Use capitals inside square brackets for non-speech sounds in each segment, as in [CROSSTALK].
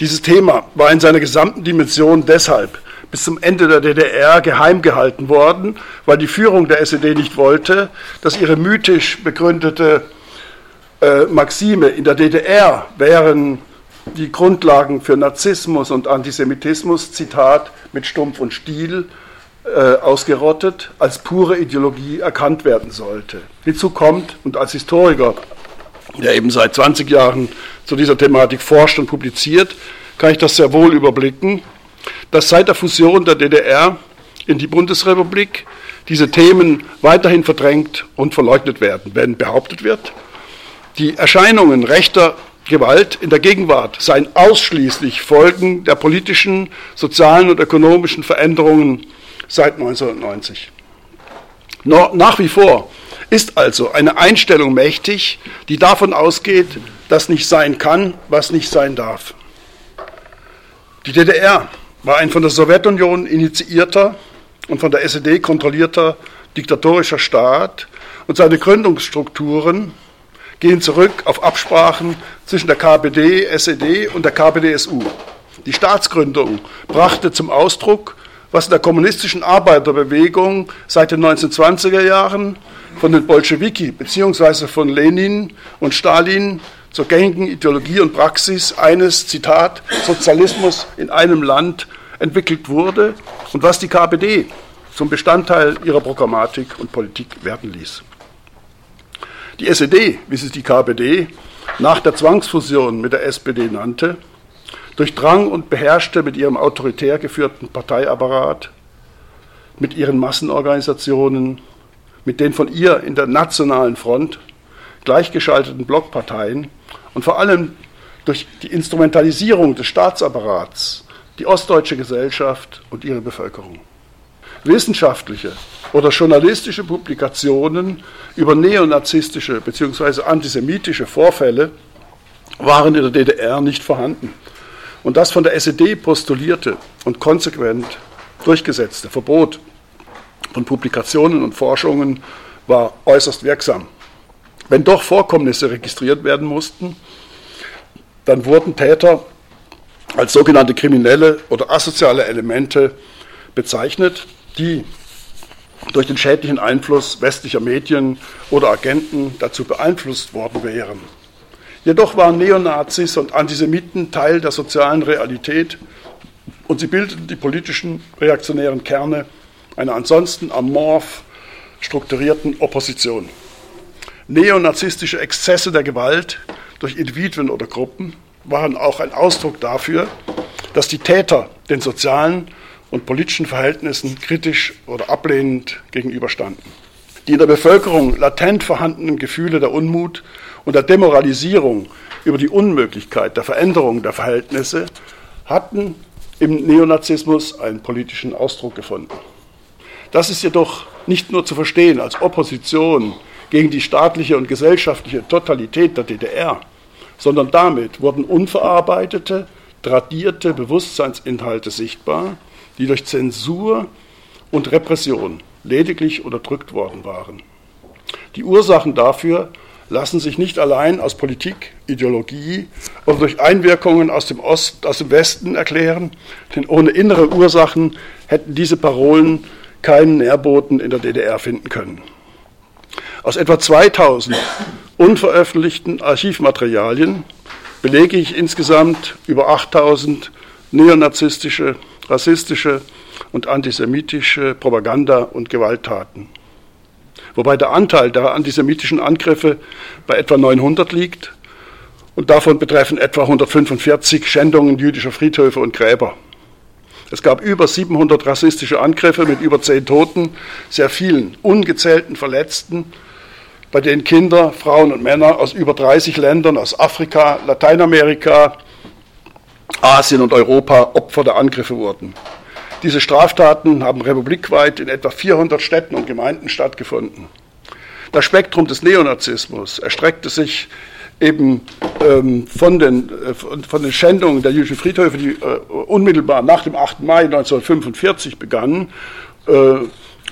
Dieses Thema war in seiner gesamten Dimension deshalb bis zum Ende der DDR geheim gehalten worden, weil die Führung der SED nicht wollte, dass ihre mythisch begründete äh, Maxime in der DDR wären die Grundlagen für Narzissmus und Antisemitismus, Zitat, mit Stumpf und Stiel äh, ausgerottet, als pure Ideologie erkannt werden sollte. Hinzu kommt, und als Historiker, der eben seit 20 Jahren zu dieser Thematik forscht und publiziert, kann ich das sehr wohl überblicken, dass seit der Fusion der DDR in die Bundesrepublik diese Themen weiterhin verdrängt und verleugnet werden, wenn behauptet wird, die Erscheinungen rechter Gewalt in der Gegenwart seien ausschließlich Folgen der politischen, sozialen und ökonomischen Veränderungen seit 1990. Nach wie vor ist also eine Einstellung mächtig, die davon ausgeht, dass nicht sein kann, was nicht sein darf. Die DDR war ein von der Sowjetunion initiierter und von der SED kontrollierter diktatorischer Staat und seine Gründungsstrukturen gehen zurück auf Absprachen zwischen der KPD, SED und der KPDSU. Die Staatsgründung brachte zum Ausdruck, was in der kommunistischen Arbeiterbewegung seit den 1920er Jahren von den Bolschewiki bzw. von Lenin und Stalin zur gängigen Ideologie und Praxis eines, Zitat, Sozialismus in einem Land entwickelt wurde und was die KPD zum Bestandteil ihrer Programmatik und Politik werden ließ. Die SED, wie sie die KPD nach der Zwangsfusion mit der SPD nannte, durchdrang und beherrschte mit ihrem autoritär geführten Parteiapparat, mit ihren Massenorganisationen, mit den von ihr in der nationalen Front gleichgeschalteten Blockparteien und vor allem durch die Instrumentalisierung des Staatsapparats die ostdeutsche Gesellschaft und ihre Bevölkerung. Wissenschaftliche oder journalistische Publikationen über neonazistische bzw. antisemitische Vorfälle waren in der DDR nicht vorhanden. Und das von der SED postulierte und konsequent durchgesetzte Verbot von Publikationen und Forschungen war äußerst wirksam. Wenn doch Vorkommnisse registriert werden mussten, dann wurden Täter als sogenannte kriminelle oder asoziale Elemente bezeichnet, die durch den schädlichen Einfluss westlicher Medien oder Agenten dazu beeinflusst worden wären. Jedoch waren Neonazis und Antisemiten Teil der sozialen Realität und sie bildeten die politischen reaktionären Kerne einer ansonsten amorph strukturierten Opposition neonazistische Exzesse der Gewalt durch Individuen oder Gruppen waren auch ein Ausdruck dafür, dass die Täter den sozialen und politischen Verhältnissen kritisch oder ablehnend gegenüberstanden. Die in der Bevölkerung latent vorhandenen Gefühle der Unmut und der Demoralisierung über die Unmöglichkeit der Veränderung der Verhältnisse hatten im Neonazismus einen politischen Ausdruck gefunden. Das ist jedoch nicht nur zu verstehen als Opposition gegen die staatliche und gesellschaftliche Totalität der DDR, sondern damit wurden unverarbeitete, tradierte Bewusstseinsinhalte sichtbar, die durch Zensur und Repression lediglich unterdrückt worden waren. Die Ursachen dafür lassen sich nicht allein aus Politik, Ideologie oder durch Einwirkungen aus dem Ost, aus dem Westen erklären, denn ohne innere Ursachen hätten diese Parolen keinen Nährboten in der DDR finden können. Aus etwa 2000 unveröffentlichten Archivmaterialien belege ich insgesamt über 8000 neonazistische, rassistische und antisemitische Propaganda- und Gewalttaten. Wobei der Anteil der antisemitischen Angriffe bei etwa 900 liegt und davon betreffen etwa 145 Schändungen jüdischer Friedhöfe und Gräber. Es gab über 700 rassistische Angriffe mit über 10 Toten, sehr vielen ungezählten Verletzten bei denen Kinder, Frauen und Männer aus über 30 Ländern, aus Afrika, Lateinamerika, Asien und Europa Opfer der Angriffe wurden. Diese Straftaten haben republikweit in etwa 400 Städten und Gemeinden stattgefunden. Das Spektrum des Neonazismus erstreckte sich eben ähm, von, den, äh, von, den Schändungen der jüdischen Friedhöfe, die äh, unmittelbar nach dem 8. Mai 1945 begannen, äh,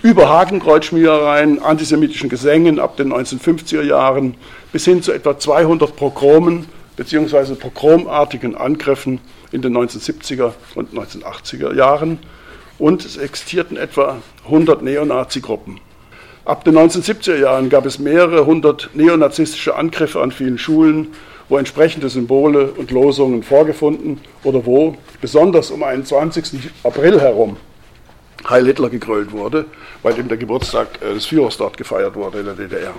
über Hakenkreuzschmierereien, antisemitischen Gesängen ab den 1950er Jahren bis hin zu etwa 200 Pogromen bzw. pogromartigen Angriffen in den 1970er und 1980er Jahren und es existierten etwa 100 Neonazi-Gruppen. Ab den 1970er Jahren gab es mehrere hundert neonazistische Angriffe an vielen Schulen, wo entsprechende Symbole und Losungen vorgefunden oder wo, besonders um einen 20. April herum, Heil Hitler gegrölt wurde, weil eben der Geburtstag äh, des Führers dort gefeiert wurde in der DDR.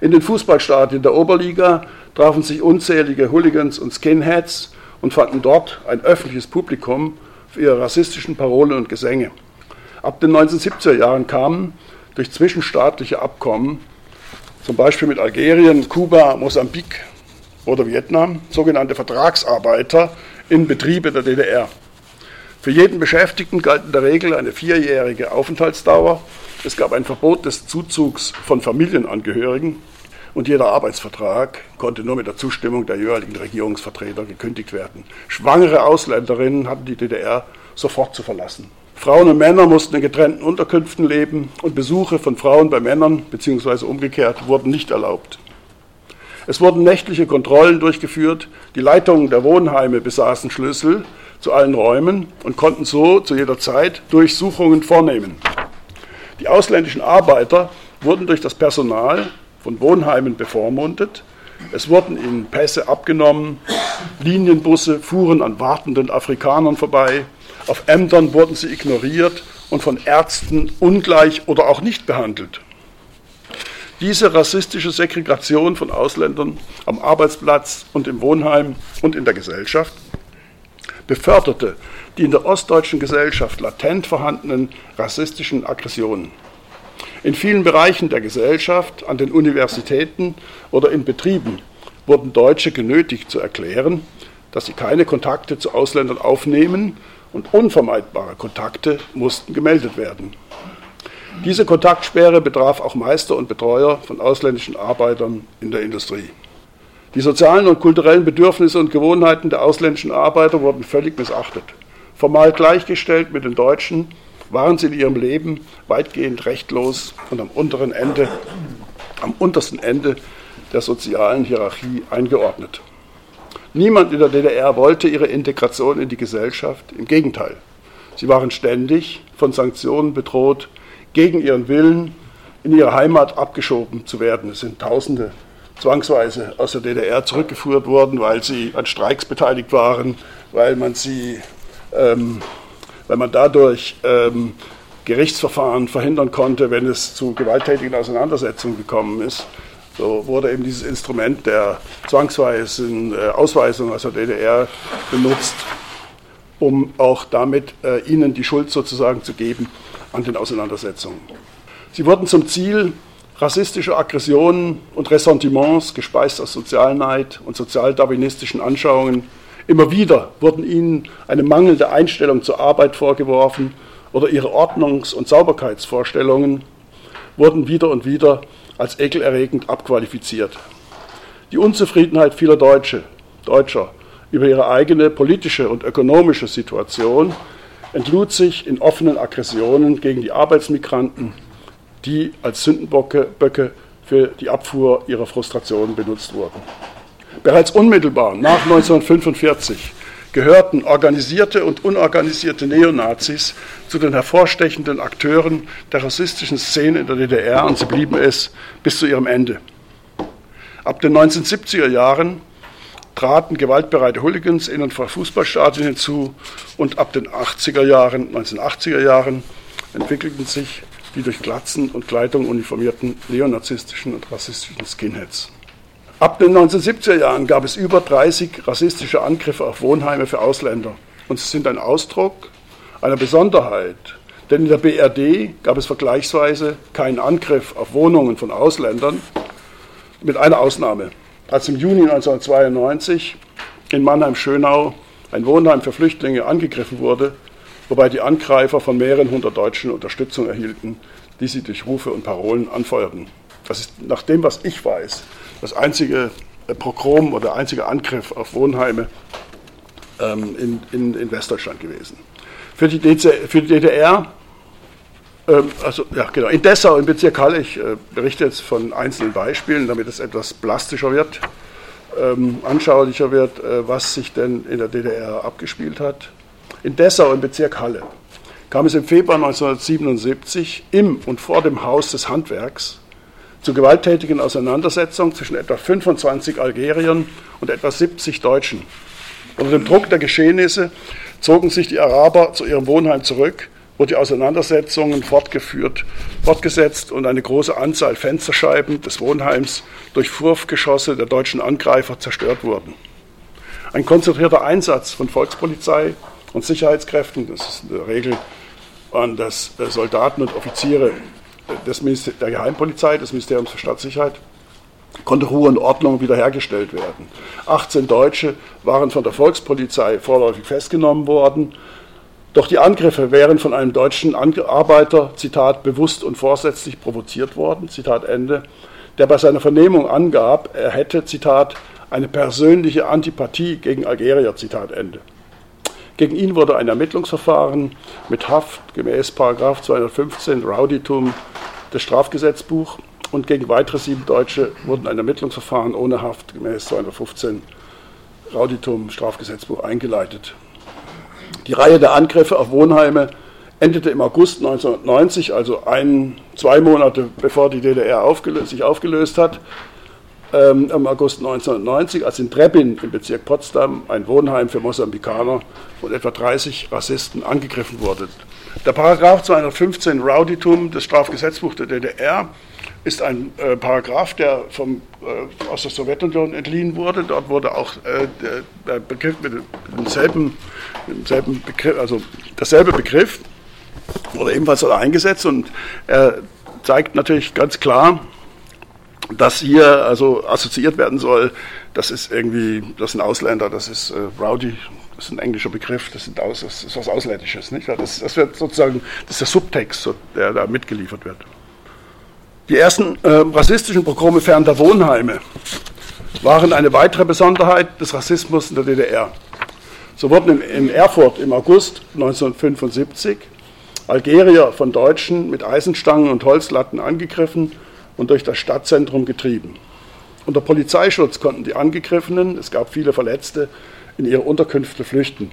In den Fußballstadien der Oberliga trafen sich unzählige Hooligans und Skinheads und fanden dort ein öffentliches Publikum für ihre rassistischen Parolen und Gesänge. Ab den 1970er Jahren kamen durch zwischenstaatliche Abkommen, zum Beispiel mit Algerien, Kuba, Mosambik oder Vietnam, sogenannte Vertragsarbeiter in Betriebe der DDR. Für jeden Beschäftigten galt in der Regel eine vierjährige Aufenthaltsdauer. Es gab ein Verbot des Zuzugs von Familienangehörigen und jeder Arbeitsvertrag konnte nur mit der Zustimmung der jeweiligen Regierungsvertreter gekündigt werden. Schwangere Ausländerinnen hatten die DDR sofort zu verlassen. Frauen und Männer mussten in getrennten Unterkünften leben und Besuche von Frauen bei Männern bzw. umgekehrt wurden nicht erlaubt. Es wurden nächtliche Kontrollen durchgeführt. Die Leitungen der Wohnheime besaßen Schlüssel zu allen Räumen und konnten so zu jeder Zeit Durchsuchungen vornehmen. Die ausländischen Arbeiter wurden durch das Personal von Wohnheimen bevormundet. Es wurden ihnen Pässe abgenommen, Linienbusse fuhren an wartenden Afrikanern vorbei, auf Ämtern wurden sie ignoriert und von Ärzten ungleich oder auch nicht behandelt. Diese rassistische Segregation von Ausländern am Arbeitsplatz und im Wohnheim und in der Gesellschaft beförderte die in der ostdeutschen Gesellschaft latent vorhandenen rassistischen Aggressionen. In vielen Bereichen der Gesellschaft, an den Universitäten oder in Betrieben wurden Deutsche genötigt zu erklären, dass sie keine Kontakte zu Ausländern aufnehmen und unvermeidbare Kontakte mussten gemeldet werden. Diese Kontaktsperre betraf auch Meister und Betreuer von ausländischen Arbeitern in der Industrie. Die sozialen und kulturellen Bedürfnisse und Gewohnheiten der ausländischen Arbeiter wurden völlig missachtet. Formal gleichgestellt mit den Deutschen waren sie in ihrem Leben weitgehend rechtlos und am unteren Ende, am untersten Ende der sozialen Hierarchie eingeordnet. Niemand in der DDR wollte ihre Integration in die Gesellschaft, im Gegenteil. Sie waren ständig von Sanktionen bedroht, gegen ihren Willen in ihre Heimat abgeschoben zu werden. Es sind Tausende zwangsweise aus der DDR zurückgeführt worden, weil sie an Streiks beteiligt waren, weil man sie, ähm, weil man dadurch ähm, Gerichtsverfahren verhindern konnte, wenn es zu gewalttätigen Auseinandersetzungen gekommen ist. So wurde eben dieses Instrument der zwangsweisen äh, Ausweisung aus der DDR benutzt, um auch damit äh, ihnen die Schuld sozusagen zu geben an den Auseinandersetzungen. Sie wurden zum Ziel rassistischer Aggressionen und Ressentiments, gespeist aus Sozialneid und sozialdarwinistischen Anschauungen. Immer wieder wurden ihnen eine mangelnde Einstellung zur Arbeit vorgeworfen oder ihre Ordnungs- und Sauberkeitsvorstellungen wurden wieder und wieder als ekelerregend abqualifiziert. Die Unzufriedenheit vieler Deutsche, Deutscher über ihre eigene politische und ökonomische Situation entlud sich in offenen Aggressionen gegen die Arbeitsmigranten, die als Sündenböcke für die Abfuhr ihrer Frustration benutzt wurden. Bereits unmittelbar nach 1945 gehörten organisierte und unorganisierte Neonazis zu den hervorstechenden Akteuren der rassistischen Szene in der DDR und sie blieben es bis zu ihrem Ende. Ab den 1970er Jahren traten gewaltbereite Hooligans in und vor Fußballstadien hinzu und ab den 80er Jahren, 1980er Jahren entwickelten sich die durch Glatzen und Kleidung uniformierten neonazistischen und rassistischen Skinheads. Ab den 1970er Jahren gab es über 30 rassistische Angriffe auf Wohnheime für Ausländer. Und sie sind ein Ausdruck einer Besonderheit. Denn in der BRD gab es vergleichsweise keinen Angriff auf Wohnungen von Ausländern, mit einer Ausnahme. Als im Juni 1992 in Mannheim-Schönau ein Wohnheim für Flüchtlinge angegriffen wurde, wobei die Angreifer von mehreren hundert Deutschen Unterstützung erhielten, die sie durch Rufe und Parolen anfeuerten. Das ist nach dem, was ich weiß, das einzige äh, Pogrom oder der einzige Angriff auf Wohnheime ähm, in, in, in, Westdeutschland gewesen. Für die, DC, für die DDR, ähm, also ja genau, in Dessau, im Bezirk Halle, ich äh, berichte jetzt von einzelnen Beispielen, damit es etwas plastischer wird. ähm, anschaulicher wird, äh, was sich denn in der DDR abgespielt hat. In Dessau im Bezirk Halle kam es im Februar 1977 im und vor dem Haus des Handwerks zu gewalttätigen Auseinandersetzungen zwischen etwa 25 Algeriern und etwa 70 Deutschen. Unter dem Druck der Geschehnisse zogen sich die Araber zu ihrem Wohnheim zurück, wo die Auseinandersetzungen fortgeführt, fortgesetzt und eine große Anzahl Fensterscheiben des Wohnheims durch Wurfgeschosse der deutschen Angreifer zerstört wurden. Ein konzentrierter Einsatz von Volkspolizei und Sicherheitskräften, das ist in der Regel waren das äh, Soldaten und Offiziere des Minister der Geheimpolizei, des Ministeriums für Staatssicherheit, konnte Ruhe und Ordnung wiederhergestellt werden. 18 Deutsche waren von der Volkspolizei vorläufig festgenommen worden. Doch die Angriffe wären von einem deutschen Arbeiter, Zitat, bewusst und vorsätzlich provoziert worden, Zitat Ende, der bei seiner Vernehmung angab, er hätte, Zitat, eine persönliche Antipathie gegen Algerier, Zitat Ende. Gegen ihn wurde ein Ermittlungsverfahren mit Haft gemäß 215 Rowdytum des Strafgesetzbuch und gegen weitere sieben Deutsche wurden ein Ermittlungsverfahren ohne Haft gemäß 215 Rauditum Strafgesetzbuch eingeleitet. Die Reihe der Angriffe auf Wohnheime endete im August 1990, also ein, zwei Monate bevor die DDR aufgelöst, sich aufgelöst hat, ähm, im August 1990, als in Trebbin im Bezirk Potsdam ein Wohnheim für Mosambikaner von etwa 30 Rassisten angegriffen wurde. Der Paragraph 215 Rowdytum des Strafgesetzbuchs der DDR ist ein äh, Paragraph, der vom, äh, aus der Sowjetunion entliehen wurde. Dort wurde auch äh, der, der, Begriff mit demselben, mit demselben Begriff, also derselbe Begriff, wurde ebenfalls eingesetzt und er zeigt natürlich ganz klar, dass hier also assoziiert werden soll, das ist irgendwie, das sind Ausländer, das ist äh, Rowdy, das ist ein englischer Begriff, das, sind aus, das ist was Ausländisches. Nicht? Das, das wird sozusagen, das ist der Subtext, der da mitgeliefert wird. Die ersten äh, rassistischen Pogrome fern der Wohnheime waren eine weitere Besonderheit des Rassismus in der DDR. So wurden in Erfurt im August 1975 Algerier von Deutschen mit Eisenstangen und Holzlatten angegriffen und durch das Stadtzentrum getrieben. Unter Polizeischutz konnten die Angegriffenen, es gab viele Verletzte, in ihre Unterkünfte flüchten.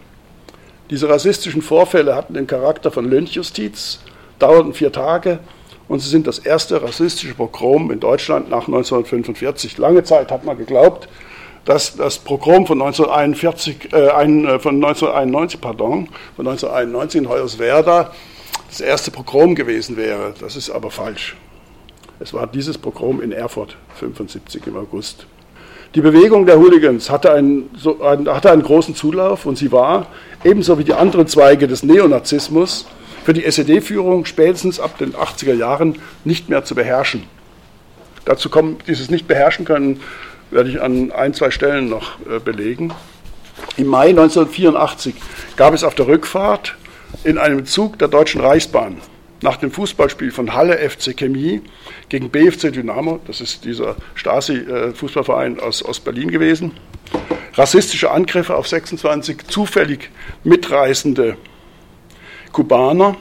Diese rassistischen Vorfälle hatten den Charakter von Lynchjustiz, dauerten vier Tage und sie sind das erste rassistische Pogrom in Deutschland nach 1945. Lange Zeit hat man geglaubt, dass das Pogrom von 1941, äh, ein, äh, von 1991, pardon, von 1991 in Hoyerswerda das erste Pogrom gewesen wäre. Das ist aber falsch. Es war dieses Pogrom in Erfurt 75 im August. Die Bewegung der Hooligans hatte einen, so, hatte einen großen Zulauf und sie war, ebenso wie die anderen Zweige des Neonazismus, für die SED-Führung spätestens ab den 80er Jahren nicht mehr zu beherrschen. Dazu kommen, dieses nicht beherrschen können, werde ich an ein, zwei Stellen noch äh, belegen. Im Mai 1984 gab es auf der Rückfahrt in einem Zug der Deutschen Reichsbahn nach dem Fußballspiel von Halle FC Chemie gegen BFC Dynamo, das ist dieser Stasi-Fußballverein aus, aus Berlin gewesen, rassistische Angriffe auf 26 zufällig mitreisende Kubaner,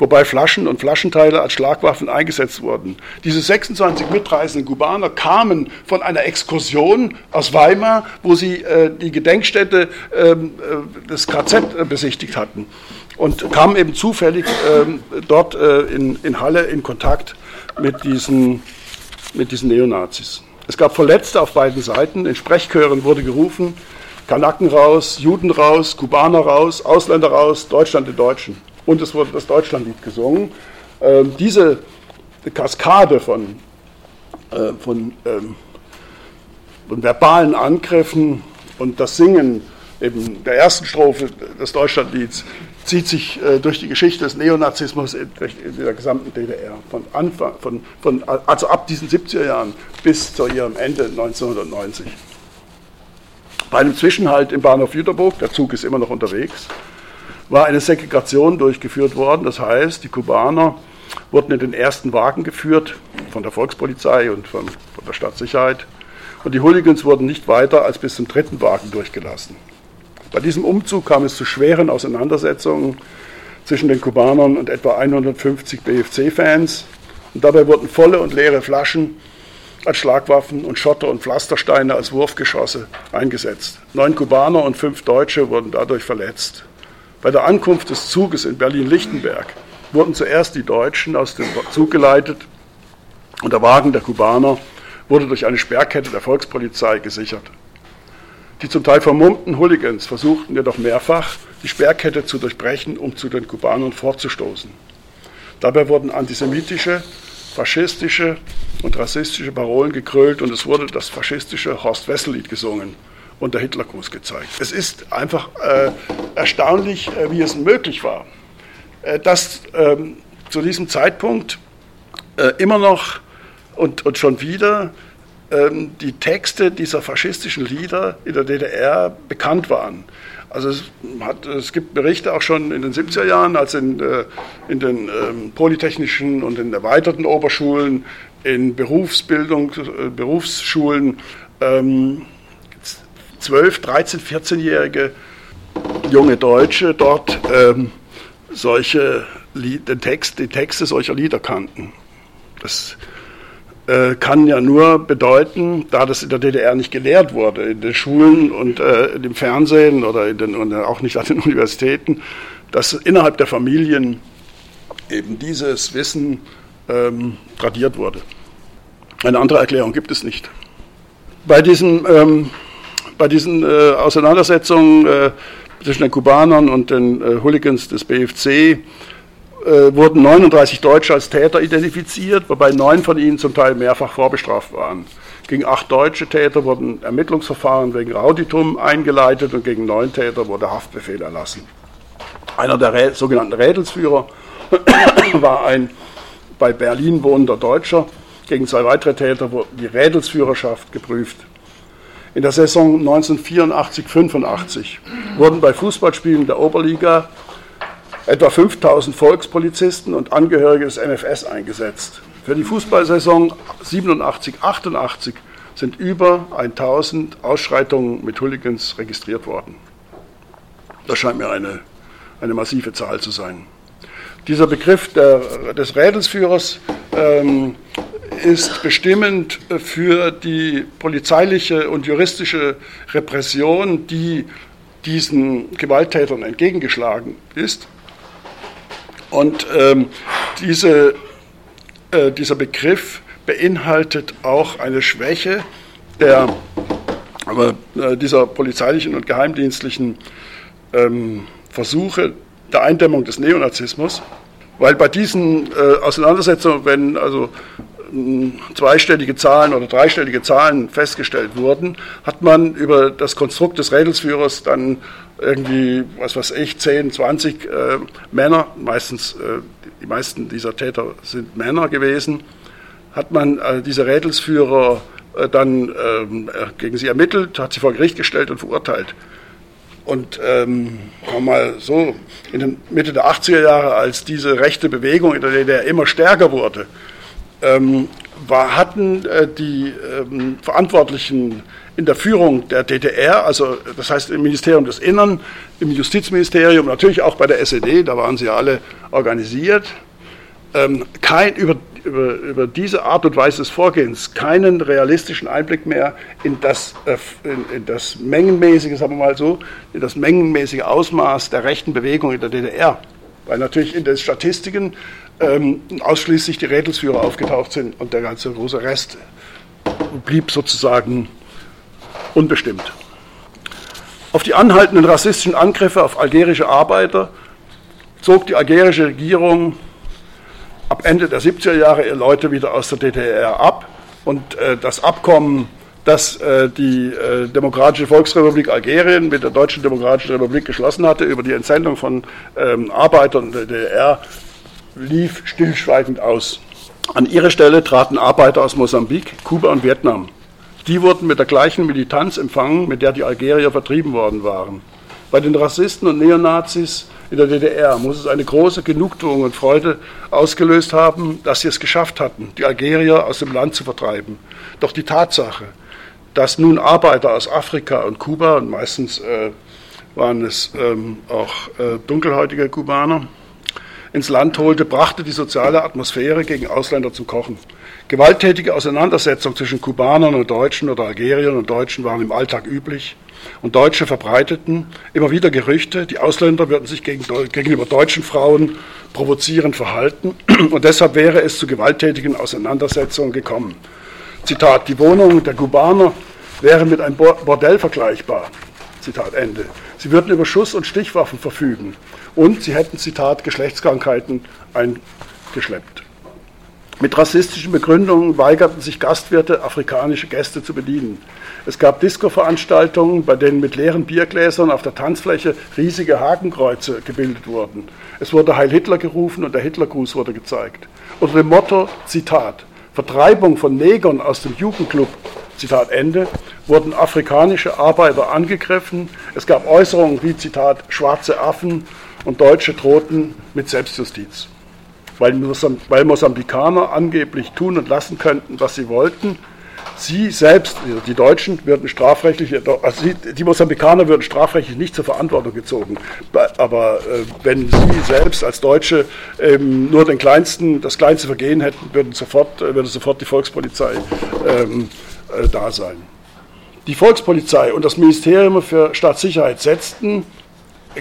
wobei Flaschen und Flaschenteile als Schlagwaffen eingesetzt wurden. Diese 26 mitreisenden Kubaner kamen von einer Exkursion aus Weimar, wo sie äh, die Gedenkstätte ähm, äh, des KZ äh, besichtigt hatten und kamen eben zufällig ähm, dort äh, in, in Halle in Kontakt mit diesen, mit diesen Neonazis. Es gab Verletzte auf beiden Seiten. In Sprechchören wurde gerufen, Kanaken raus, Juden raus, Kubaner raus, Ausländer raus, Deutschland die Deutschen. Und es wurde das Deutschlandlied gesungen. Ähm, diese Kaskade von, äh, von, ähm, von verbalen Angriffen und das Singen eben der ersten Strophe des Deutschlandlieds zieht sich äh, durch die Geschichte des Neonazismus in, in, der gesamten DDR. Von Anfang, von, von, also ab diesen 70er Jahren bis zu ihrem Ende 1990. Bei einem Zwischenhalt im Bahnhof Jüterburg, der Zug ist immer noch unterwegs, war eine Segregation durchgeführt worden. Das heißt, die Kubaner wurden in den ersten Wagen geführt von der Volkspolizei und von, von der Stadtsicherheit. Und die Hooligans wurden nicht weiter als bis zum dritten Wagen durchgelassen. Bei diesem Umzug kam es zu schweren Auseinandersetzungen zwischen den Kubanern und etwa 150 BFC-Fans. Und dabei wurden volle und leere Flaschen als Schlagwaffen und Schotter und Pflastersteine als Wurfgeschosse eingesetzt. Neun Kubaner und fünf Deutsche wurden dadurch verletzt. Bei der Ankunft des Zuges in Berlin-Lichtenberg wurden zuerst die Deutschen aus dem Zug geleitet und der Wagen der Kubaner wurde durch eine Sperrkette der Volkspolizei gesichert. Die zum Teil vermummten Hooligans versuchten jedoch mehrfach, die Sperrkette zu durchbrechen, um zu den Kubanern vorzustoßen. Dabei wurden antisemitische, faschistische und rassistische Parolen gekrölt und es wurde das faschistische Horst Wessel-Lied gesungen und der Hitlergruß gezeigt. Es ist einfach äh, erstaunlich, äh, wie es möglich war, äh, dass ähm, zu diesem Zeitpunkt äh, immer noch und, und schon wieder die Texte dieser faschistischen Lieder in der DDR bekannt waren. Also es, hat, es, gibt Berichte auch schon in den 70er Jahren, als in, äh, in den ähm, polytechnischen und in erweiterten Oberschulen, in Berufsbildung, äh, Berufsschulen ähm, 12, 13, 14-jährige junge Deutsche dort ähm, solche Lied, den Text, die Texte solcher Lieder kannten. Das äh, kann ja nur bedeuten, da das in der DDR nicht gelehrt wurde, in den Schulen und äh, im Fernsehen oder, den, und auch nicht an den [LAUGHS] Universitäten, dass innerhalb der Familien eben dieses Wissen ähm, tradiert wurde. Eine andere Erklärung gibt es nicht. Bei diesen, ähm, bei diesen äh, Auseinandersetzungen äh, zwischen den Kubanern und den äh, Hooligans des BFC äh, wurden 39 Deutsche als Täter identifiziert, wobei neun von ihnen zum Teil mehrfach vorbestraft waren. Gegen acht deutsche Täter wurden Ermittlungsverfahren wegen Rauditum eingeleitet und gegen neun Täter wurde Haftbefehl erlassen. Einer der sogenannten Rädelsführer [COUGHS] war ein bei Berlin wohnender Deutscher. Gegen zwei weitere Täter wurde die Rädelsführerschaft geprüft. In der Saison 1984-85 wurden bei Fußballspielen der Oberliga etwa 5000 Volkspolizisten und Angehörige des NFS eingesetzt. Für die Fußballsaison 87-88 sind über 1000 Ausschreitungen mit Hooligans registriert worden. Das scheint mir eine, eine massive Zahl zu sein. Dieser Begriff der, des Rädelsführers ähm, ist bestimmend für die polizeiliche und juristische Repression, die diesen Gewalttätern entgegengeschlagen ist. Und ähm, diese, äh, dieser Begriff beinhaltet auch eine Schwäche der, äh, dieser polizeilichen und geheimdienstlichen ähm, Versuche der Eindämmung des Neonazismus, weil bei diesen äh, Auseinandersetzungen, wenn also zweistellige Zahlen oder dreistellige Zahlen festgestellt wurden, hat man über das Konstrukt des Rädelsführers dann irgendwie, was weiß ich, 10, 20 äh, Männer, meistens, äh, die meisten dieser Täter sind Männer gewesen, hat man äh, diese Rädelsführer äh, dann ähm, äh, gegen sie ermittelt, hat sie vor Gericht gestellt und verurteilt. Und ähm, mal so, in der Mitte der 80er Jahre, als diese rechte Bewegung in der DDR immer stärker wurde, ähm, war, hatten äh, die ähm, Verantwortlichen in der Führung der DDR, also das heißt im Ministerium des Innern, im Justizministerium, natürlich auch bei der SED, da waren sie ja alle organisiert, ähm, kein, über, über, über diese Art und Weise des Vorgehens keinen realistischen Einblick mehr in das, äh, in, in das mengenmäßige, sagen wir mal so, in das mengenmäßige Ausmaß der rechten Bewegung in der DDR. Weil natürlich in den Statistiken ähm, ausschließlich die Rädelsführer aufgetaucht sind und der ganze große Rest blieb sozusagen unbestimmt. Auf die anhaltenden rassistischen Angriffe auf algerische Arbeiter zog die algerische Regierung ab Ende der 70er Jahre ihre Leute wieder aus der DDR ab und äh, das Abkommen, das äh, die äh, Demokratische Volksrepublik Algerien mit der Deutschen Demokratischen Republik geschlossen hatte über die Entsendung von ähm, Arbeitern der DDR, lief stillschweigend aus. An ihre Stelle traten Arbeiter aus Mosambik, Kuba und Vietnam. Die wurden mit der gleichen Militanz empfangen, mit der die Algerier vertrieben worden waren. Bei den Rassisten und Neonazis in der DDR muss es eine große Genugtuung und Freude ausgelöst haben, dass sie es geschafft hatten, die Algerier aus dem Land zu vertreiben. Doch die Tatsache, dass nun Arbeiter aus Afrika und Kuba, und meistens äh, waren es ähm, auch äh, dunkelhäutige Kubaner, ins Land holte, brachte die soziale Atmosphäre gegen Ausländer zum Kochen. Gewalttätige Auseinandersetzungen zwischen Kubanern und Deutschen oder Algeriern und Deutschen waren im Alltag üblich. Und Deutsche verbreiteten immer wieder Gerüchte, die Ausländer würden sich gegen, gegenüber deutschen Frauen provozierend verhalten [CLEARS THROAT] und deshalb wäre es zu gewalttätigen Auseinandersetzungen gekommen. Zitat, die Wohnungen der Kubaner wären mit einem Bordell vergleichbar. Zitat Ende. Sie würden über Schuss- und Stichwaffen verfügen und sie hätten, Zitat, Geschlechtskrankheiten eingeschleppt. Mit rassistischen Begründungen weigerten sich Gastwirte, afrikanische Gäste zu bedienen. Es gab Disco-Veranstaltungen, bei denen mit leeren Biergläsern auf der Tanzfläche riesige Hakenkreuze gebildet wurden. Es wurde Heil Hitler gerufen und der Hitlergruß wurde gezeigt. Unter dem Motto, Zitat, Vertreibung von Negern aus dem Jugendclub, Zitat Ende, wurden afrikanische Arbeiter angegriffen. Es gab Äußerungen wie, Zitat, schwarze Affen und Deutsche drohten mit Selbstjustiz weil, weil Mosambikaner angeblich tun und lassen könnten, was sie wollten. Sie selbst, also die Deutschen, würden strafrechtlich, also die Mosambikaner würden strafrechtlich nicht zur Verantwortung gezogen. Aber äh, wenn sie selbst als Deutsche ähm, nur den kleinsten, das kleinste Vergehen hätten, würden sofort, äh, würde sofort die Volkspolizei ähm, äh, da sein. Die Volkspolizei und das Ministerium für Staatssicherheit setzten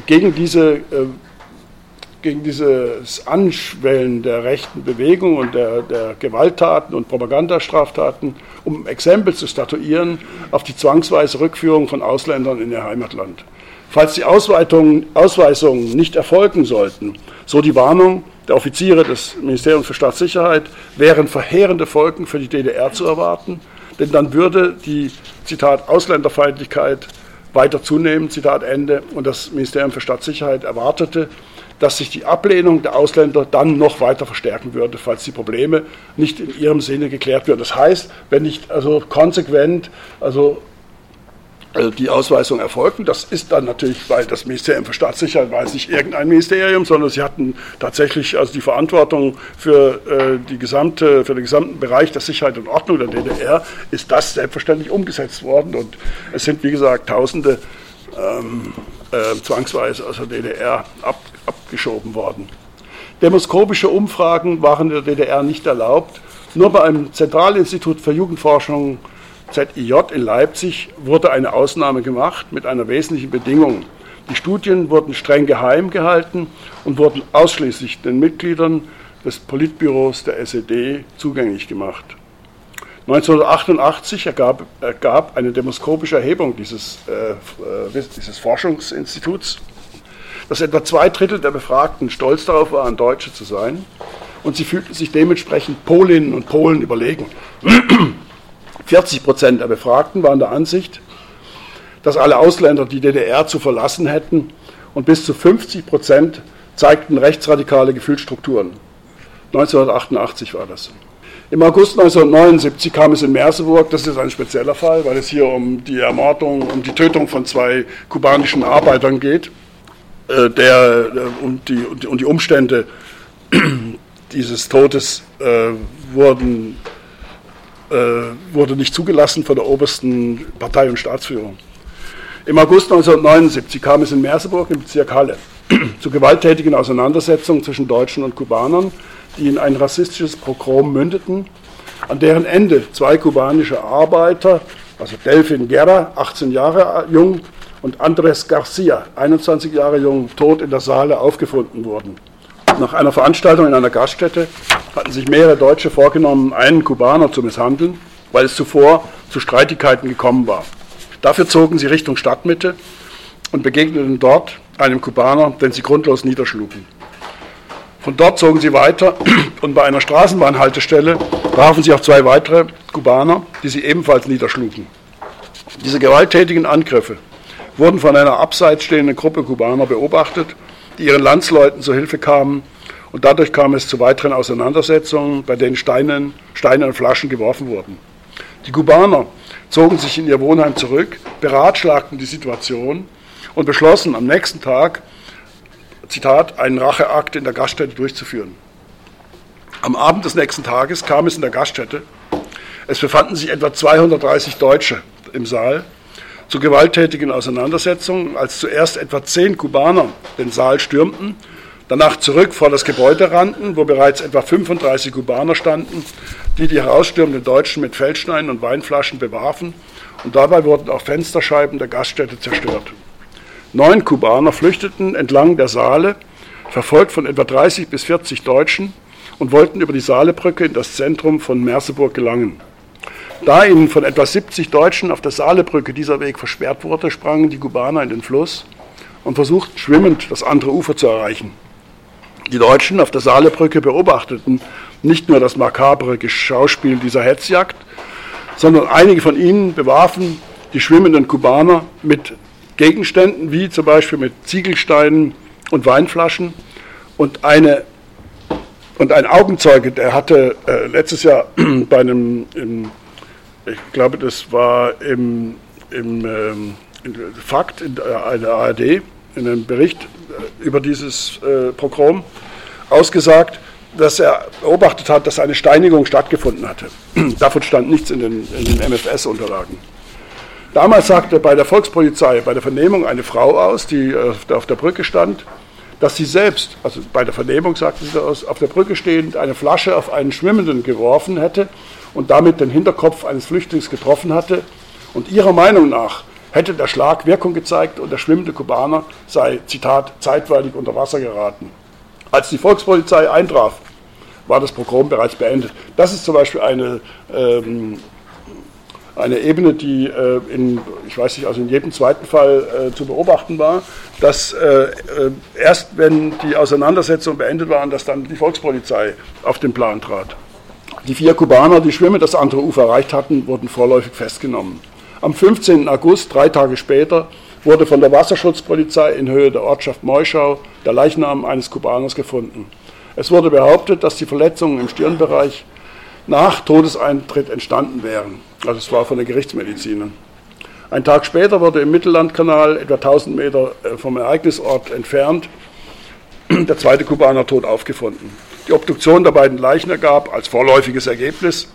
gegen diese äh, gegen dieses Anschwellen der rechten Bewegung und der, der Gewalttaten und Propagandastraftaten, um Exempel zu statuieren auf die zwangsweise Rückführung von Ausländern in ihr Heimatland. Falls die Ausweisungen nicht erfolgen sollten, so die Warnung der Offiziere des Ministeriums für Staatssicherheit, wären verheerende Folgen für die DDR zu erwarten, denn dann würde die, Zitat, Ausländerfeindlichkeit weiter zunehmen, Zitat Ende, und das Ministerium für Staatssicherheit erwartete, dass sich die Ablehnung der Ausländer dann noch weiter verstärken würde, falls die Probleme nicht in ihrem Sinne geklärt würden. Das heißt, wenn nicht also konsequent also die Ausweisung erfolgten. Das ist dann natürlich, weil das Ministerium für Staatssicherheit war nicht irgendein Ministerium, sondern sie hatten tatsächlich also die Verantwortung für, äh, die gesamte, für den gesamten Bereich der Sicherheit und Ordnung der DDR, ist das selbstverständlich umgesetzt worden. Und es sind, wie gesagt, Tausende ähm, äh, zwangsweise aus der DDR ab, abgeschoben worden. Demoskopische Umfragen waren in der DDR nicht erlaubt. Nur bei einem Zentralinstitut für Jugendforschung ZIJ in Leipzig wurde eine Ausnahme gemacht mit einer wesentlichen Bedingung. Die Studien wurden streng geheim gehalten und wurden ausschließlich den Mitgliedern des Politbüros der SED zugänglich gemacht. 1988 ergab, ergab eine demoskopische Erhebung dieses, äh, äh, dieses Forschungsinstituts, dass etwa zwei Drittel der Befragten stolz darauf waren, Deutsche zu sein und sie fühlten sich dementsprechend Polinnen und Polen überlegen. 40 Prozent der Befragten waren der Ansicht, dass alle Ausländer die DDR zu verlassen hätten und bis zu 50 Prozent zeigten rechtsradikale Gefühlsstrukturen. 1988 war das. Im August 1979 kam es in Merseburg, das ist ein spezieller Fall, weil es hier um die Ermordung, um die Tötung von zwei kubanischen Arbeitern geht, äh, der, äh, und, die, und die Umstände dieses Todes äh, wurden, wurde nicht zugelassen von der obersten Partei- und Staatsführung. Im August 1979 kam es in Merseburg im Bezirk Halle [CLEARS THROAT] zu gewalttätigen Auseinandersetzungen zwischen Deutschen und Kubanern die in ein rassistisches Pogrom mündeten, an deren Ende zwei kubanische Arbeiter, also Delfin Guerra, 18 Jahre jung, und Andres Garcia, 21 Jahre jung, tot in der Saale aufgefunden wurden. Nach einer Veranstaltung in einer Gaststätte hatten sich mehrere Deutsche vorgenommen, einen Kubaner zu misshandeln, weil es zuvor zu Streitigkeiten gekommen war. Dafür zogen sie Richtung Stadtmitte und begegneten dort einem Kubaner, den sie grundlos niederschlugen. Von dort zogen sie weiter [CLEARS THROAT] und bei einer Straßenbahnhaltestelle trafen sie auf zwei weitere Kubaner, die sie ebenfalls niederschlugen. Diese gewalttätigen Angriffe wurden von einer abseits stehenden Gruppe Kubaner beobachtet, die ihren Landsleuten zu Hilfe kamen und dadurch kam es zu weiteren Auseinandersetzungen, bei denen Steine, Steine und Flaschen geworfen wurden. Die Kubaner zogen sich in ihr Wohnheim zurück, beratschlagten die Situation und beschlossen am nächsten Tag Zitat, einen Racheakt in der Gaststätte durchzuführen. Am Abend des nächsten Tages kam es in der Gaststätte, es befanden sich etwa 230 Deutsche im Saal, zu gewalttätigen Auseinandersetzungen, als zuerst etwa zehn Kubaner den Saal stürmten, danach zurück vor das Gebäude rannten, wo bereits etwa 35 Kubaner standen, die die herausstürmenden Deutschen mit Feldsteinen und Weinflaschen bewarfen und dabei wurden auch Fensterscheiben der Gaststätte zerstört. Neun Kubaner flüchteten entlang der Saale, verfolgt von etwa 30 bis 40 Deutschen und wollten über die Saalebrücke in das Zentrum von Merseburg gelangen. Da ihnen von etwa 70 Deutschen auf der Saalebrücke dieser Weg versperrt wurde, sprangen die Kubaner in den Fluss und versuchten schwimmend das andere Ufer zu erreichen. Die Deutschen auf der Saalebrücke beobachteten nicht nur das makabre Schauspiel dieser Hetzjagd, sondern einige von ihnen bewarfen die schwimmenden Kubaner mit Gegenständen, wie zum Beispiel mit Ziegelsteinen und Weinflaschen. Und, eine, und ein Augenzeuge, der hatte äh, letztes Jahr [CLEARS THROAT] bei einem, im, ich glaube, das war im, im ähm, Fakt in der ARD, in einem Bericht äh, über dieses äh, Pogrom, ausgesagt, dass er beobachtet hat, dass eine Steinigung stattgefunden hatte. [CLEARS THROAT] Davon stand nichts in den, in den MFS-Unterlagen. Damals sagte bei der Volkspolizei, bei der Vernehmung eine Frau aus, die auf der Brücke stand, dass sie selbst, also bei der Vernehmung sagte sie aus, auf der Brücke stehend eine Flasche auf einen Schwimmenden geworfen hätte und damit den Hinterkopf eines Flüchtlings getroffen hatte. Und ihrer Meinung nach hätte der Schlag Wirkung gezeigt und der schwimmende Kubaner sei, Zitat, zeitweilig unter Wasser geraten. Als die Volkspolizei eintraf, war das Programm bereits beendet. Das ist zum Beispiel eine, ähm, eine Ebene, die äh, in, ich weiß nicht, also in jedem zweiten Fall äh, zu beobachten war, dass äh, äh erst wenn die Auseinandersetzung beendet waren, dass dann die Volkspolizei auf den Plan trat. Die vier Kubaner, die schwimmend das andere Ufer erreicht hatten, wurden vorläufig festgenommen. Am 15. August, drei Tage später, wurde von der Wasserschutzpolizei in Höhe der Ortschaft Meuschau der Leichnam eines Kubaners gefunden. Es wurde behauptet, dass die Verletzungen im Stirnbereich nach Todeseintritt entstanden wären. Also es war von den Gerichtsmedizinern. Ein Tag später wurde im Mittellandkanal, etwa 1000 Meter äh, vom Ereignisort entfernt, der zweite Kubaner tot aufgefunden. Die Obduktion der beiden Leichen ergab als vorläufiges Ergebnis,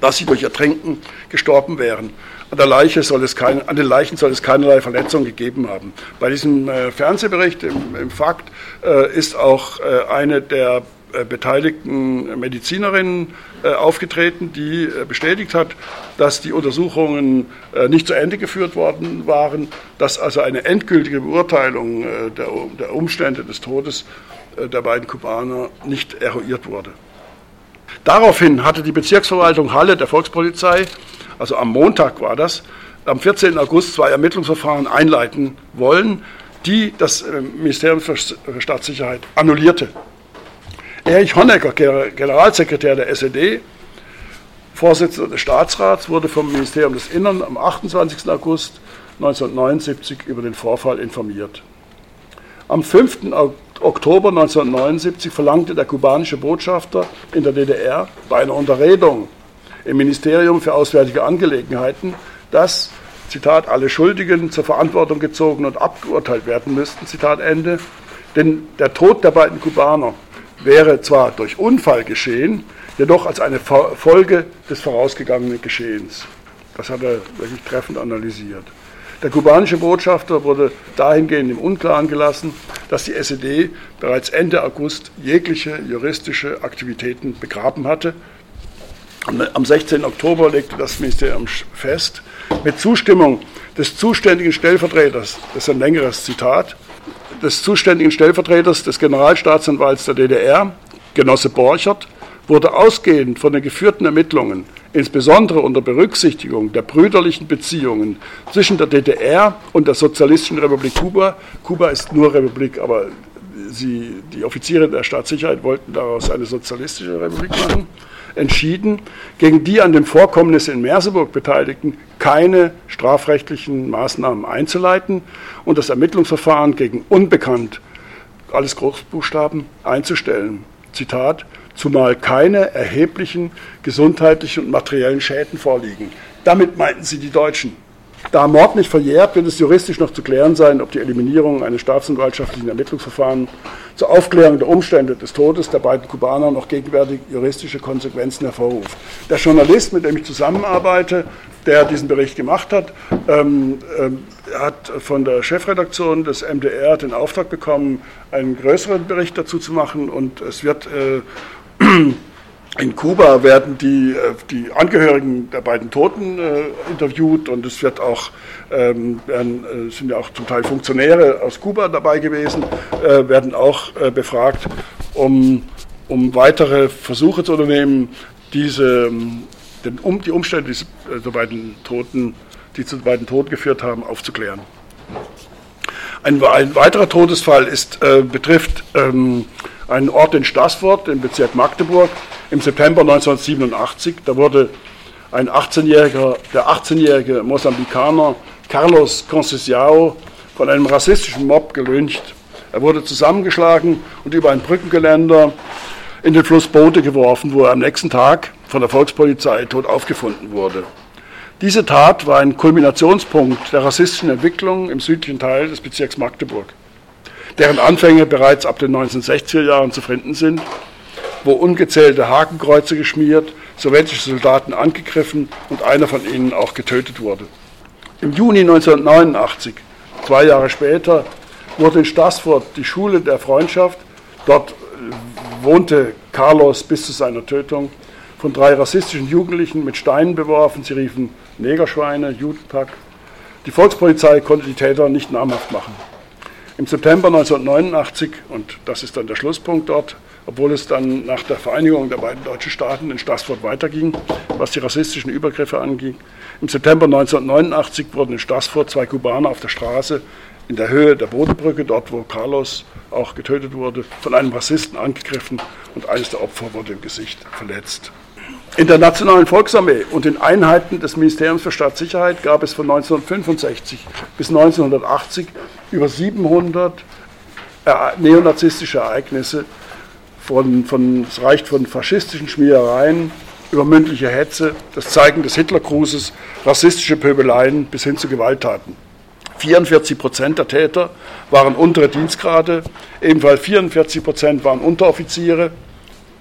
dass sie durch Ertrinken gestorben wären. An, der Leiche soll es kein, an den Leichen soll es keinerlei Verletzungen gegeben haben. Bei diesem äh, Fernsehbericht im, im Fakt äh, ist auch äh, eine der beteiligten Medizinerinnen äh, aufgetreten, die äh, bestätigt hat, dass die Untersuchungen nicht zu Ende geführt worden waren, dass also eine endgültige Beurteilung der Umstände des Todes der beiden Kubaner nicht eruiert wurde. Daraufhin hatte die Bezirksverwaltung Halle der Volkspolizei also am Montag war das, am 14. August zwei Ermittlungsverfahren einleiten wollen, die das äh, Ministerium für Staatssicherheit annullierte. Erich Honecker, Generalsekretär der SED, Vorsitzender des Staatsrats, wurde vom Ministerium des Innern am 28. August 1979 über den Vorfall informiert. Am 5. Oktober 1979 verlangte der kubanische Botschafter in der DDR bei einer Unterredung im Ministerium für Auswärtige Angelegenheiten, dass, Zitat, alle Schuldigen zur Verantwortung gezogen und abgeurteilt werden müssten, Zitat Ende. Denn der Tod der beiden Kubaner wäre zwar durch Unfall geschehen, jedoch als eine Folge des vorausgegangenen Geschehens. Das hat er wirklich treffend analysiert. Der kubanische Botschafter wurde dahingehend im Unklaren gelassen, dass die SED bereits Ende August jegliche juristische Aktivitäten begraben hatte am 16. Oktober legte das Ministerium fest, mit Zustimmung des zuständigen Stellvertreters, das ist ein längeres Zitat, des zuständigen Stellvertreters des Generalstaatsanwalts der DDR, Genosse Borchert, wurde ausgehend von den geführten Ermittlungen, insbesondere unter Berücksichtigung der brüderlichen Beziehungen zwischen der DDR und der Sozialistischen Republik Kuba, Kuba ist nur Republik, aber sie, die Offiziere der Staatssicherheit wollten daraus eine sozialistische Republik machen, entschieden, gegen die an dem Vorkommnis in Merseburg Beteiligten keine strafrechtlichen Maßnahmen einzuleiten und das Ermittlungsverfahren gegen Unbekannt, alles Großbuchstaben, einzustellen. Zitat, zumal keine erheblichen gesundheitlichen und materiellen Schäden vorliegen. Damit meinten sie die Deutschen. Da Mord nicht verjährt, wird es juristisch noch zu klären sein, ob die Eliminierung eines staatsanwaltschaftlichen Ermittlungsverfahrens zur Aufklärung der Umstände des Todes der beiden Kubaner noch gegenwärtig juristische Konsequenzen hervorruft. Der Journalist, mit dem ich zusammenarbeite, der diesen Bericht gemacht hat, ähm, ähm, hat von der Chefredaktion des MDR den Auftrag bekommen, einen größeren Bericht dazu zu machen und es wird äh, [CLEARS THROAT] in Kuba werden die, äh, die Angehörigen der beiden Toten äh, interviewt und es wird auch, ähm, werden, äh, sind ja auch zum Teil Funktionäre aus Kuba dabei gewesen, äh, werden auch äh, befragt, um, um weitere Versuche zu unternehmen, diese, den, um, die Umstände dieser äh, beiden Toten, die zu beiden Toten geführt haben, aufzuklären. Ein, ein weiterer Todesfall ist, betrifft ähm, einen Ort in Stassfurt im Bezirk Magdeburg im September 1987. Da wurde ein 18-jähriger, der 18-jährige Mosambikaner Carlos Conceição von einem rassistischen Mob gelyncht. Er wurde zusammengeschlagen und über ein Brückengeländer in den Fluss Boote geworfen, wo er am nächsten Tag von der Volkspolizei tot aufgefunden wurde. Diese Tat war ein Kulminationspunkt der rassistischen Entwicklung im südlichen Teil des Bezirks Magdeburg, deren Anfänge bereits ab den 1960er Jahren zu finden sind wo ungezählte Hakenkreuze geschmiert, sowjetische Soldaten angegriffen und einer von ihnen auch getötet wurde. Im Juni 1989, zwei Jahre später, wurde in Stassfurt die Schule der Freundschaft, dort äh, wohnte Carlos bis zu seiner Tötung, von drei rassistischen Jugendlichen mit Steinen beworfen. Sie riefen Negerschweine, Judenpack. Die Volkspolizei konnte die Täter nicht namhaft machen. Im September 1989, und das ist dann der Schlusspunkt dort, obwohl es dann nach der Vereinigung der beiden deutschen Staaten in Stassfurt weiterging, was die rassistischen Übergriffe anging. Im September 1989 wurden in Stassfurt zwei Kubaner auf der Straße in der Höhe der Bodenbrücke, dort wo Carlos auch getötet wurde, von einem Rassisten angegriffen und eines der Opfer wurde im Gesicht verletzt. In der Nationalen Volksarmee und den Einheiten des Ministeriums für Staatssicherheit gab es von 1965 bis 1980 über 700 neonazistische Ereignisse von, von, es reicht von faschistischen Schmierereien über mündliche Hetze, das Zeigen des Hitlergrußes, rassistische Pöbeleien bis hin zu Gewalttaten. 44 Prozent der Täter waren untere Dienstgrade, ebenfalls 44 Prozent waren Unteroffiziere,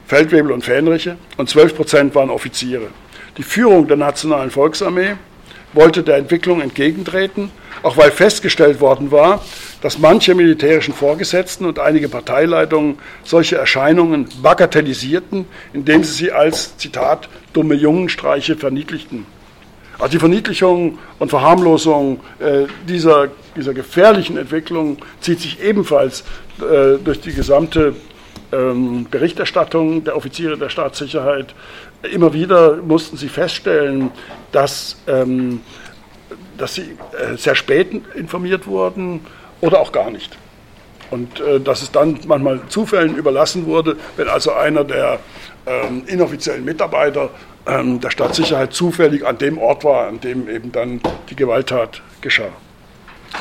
Feldwebel und Fähnriche und 12 Prozent waren Offiziere. Die Führung der Nationalen Volksarmee wollte der Entwicklung entgegentreten, auch weil festgestellt worden war, dass manche militärischen Vorgesetzten und einige Parteileitungen solche Erscheinungen bagatellisierten, indem sie sie als, Zitat, dumme Jungenstreiche verniedlichten. Also die Verniedlichung und Verharmlosung äh, dieser, dieser gefährlichen Entwicklung zieht sich ebenfalls äh, durch die gesamte ähm, Berichterstattung der Offiziere der Staatssicherheit. Immer wieder mussten sie feststellen, dass, ähm, dass sie äh, sehr spät informiert wurden, oder auch gar nicht. Und äh, dass es dann manchmal Zufällen überlassen wurde, wenn also einer der ähm, inoffiziellen Mitarbeiter ähm, der Staatssicherheit zufällig an dem Ort war, an dem eben dann die Gewalttat geschah.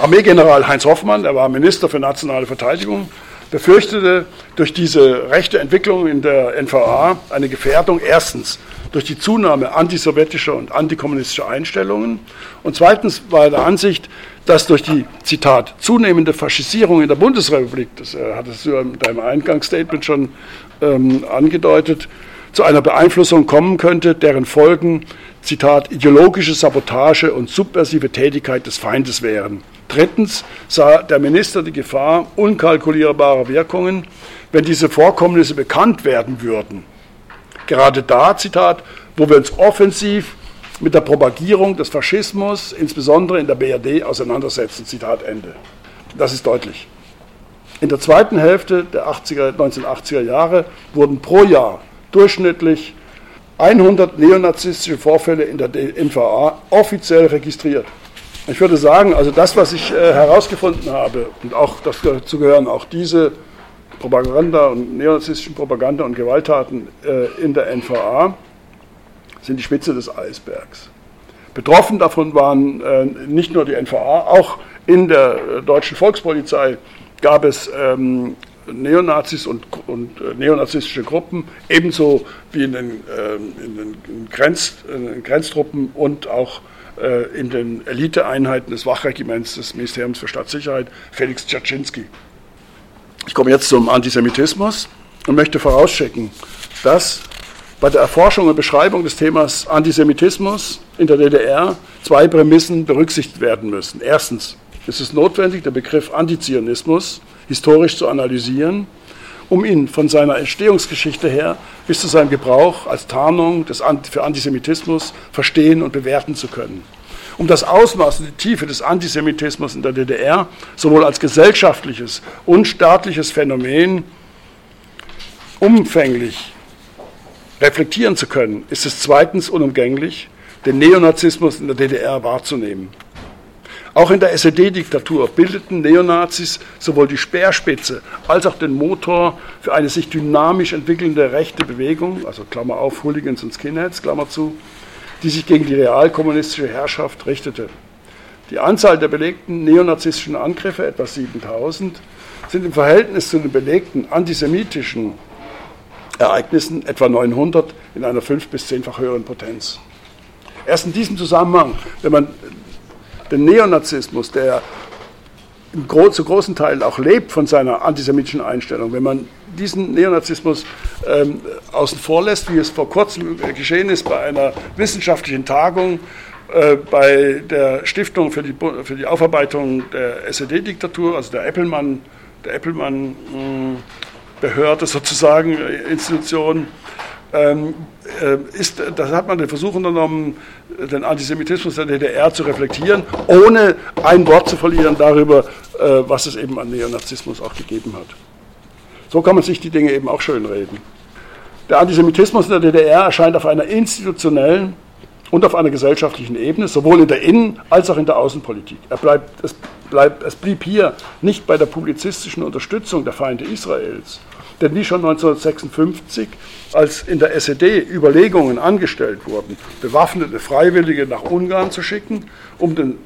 Armeegeneral Heinz Hoffmann, der war Minister für nationale Verteidigung, befürchtete durch diese rechte Entwicklung in der NVA eine Gefährdung erstens durch die Zunahme antisowjetischer und antikommunistischer Einstellungen und zweitens war er der Ansicht, dass durch die, Zitat, zunehmende Faschisierung in der Bundesrepublik, das äh, hattest du in deinem Eingangsstatement schon ähm, angedeutet, zu einer Beeinflussung kommen könnte, deren Folgen, Zitat, ideologische Sabotage und subversive Tätigkeit des Feindes wären. Drittens sah der Minister die Gefahr unkalkulierbarer Wirkungen, wenn diese Vorkommnisse bekannt werden würden. Gerade da, Zitat, wo wir uns offensiv mit der Propagierung des Faschismus, insbesondere in der BRD, auseinandersetzen. Zitat Ende. Das ist deutlich. In der zweiten Hälfte der 80er, 1980er Jahre wurden pro Jahr durchschnittlich 100 neonazistische Vorfälle in der NVA offiziell registriert. Ich würde sagen, also das, was ich äh, herausgefunden habe, und auch dazu gehören auch diese Propaganda und neonazistischen Propaganda und Gewalttaten äh, in der NVA, sind die Spitze des Eisbergs. Betroffen davon waren äh, nicht nur die NVA, auch in der äh, deutschen Volkspolizei gab es ähm, Neonazis und, und äh, neonazistische Gruppen, ebenso wie in den, ähm, in den Grenz, in den Grenztruppen und auch äh, in den Eliteeinheiten des Wachregiments des Ministeriums für Staatssicherheit, Felix Dzaczynski. Ich komme jetzt zum Antisemitismus und möchte vorausschicken, dass bei der Erforschung und Beschreibung des Themas Antisemitismus in der DDR zwei Prämissen berücksichtigt werden müssen. Erstens ist es notwendig, den Begriff Antizionismus historisch zu analysieren, um ihn von seiner Entstehungsgeschichte her bis zu seinem Gebrauch als Tarnung des, für Antisemitismus verstehen und bewerten zu können. Um das Ausmaß und die Tiefe des Antisemitismus in der DDR sowohl als gesellschaftliches und staatliches Phänomen umfänglich reflektieren zu können, ist es zweitens unumgänglich, den Neonazismus in der DDR wahrzunehmen. Auch in der SED-Diktatur bildeten Neonazis sowohl die Speerspitze als auch den Motor für eine sich dynamisch entwickelnde rechte Bewegung, also Klammer auf, Hooligans und Skinheads, Klammer zu, die sich gegen die realkommunistische Herrschaft richtete. Die Anzahl der belegten neonazistischen Angriffe, etwa 7000, sind im Verhältnis zu den belegten antisemitischen Ereignissen etwa 900 in einer fünf- bis zehnfach höheren Potenz. Erst in diesem Zusammenhang, wenn man den Neonazismus, der Gro zu großen Teilen auch lebt von seiner antisemitischen Einstellung, wenn man diesen Neonazismus ähm, außen vor lässt, wie es vor kurzem geschehen ist bei einer wissenschaftlichen Tagung äh, bei der Stiftung für die, für die Aufarbeitung der SED-Diktatur, also der Eppelmann, der Eppelmann hm, Behörde sozusagen, äh, Institution, äh, ist, da hat man den Versuch unternommen, den Antisemitismus der DDR zu reflektieren, ohne ein Wort zu verlieren darüber, äh, was es eben an Neonazismus auch gegeben hat. So kann man sich die Dinge eben auch schönreden. Der Antisemitismus in der DDR erscheint auf einer institutionellen und auf einer gesellschaftlichen Ebene, sowohl in der Innen- als auch in der Außenpolitik. Er bleibt, es, bleibt, es blieb hier nicht bei der publizistischen Unterstützung der Feinde Israels, denn wie schon 1956, als in der SED Überlegungen angestellt wurden, bewaffnete Freiwillige nach Ungarn zu schicken, um den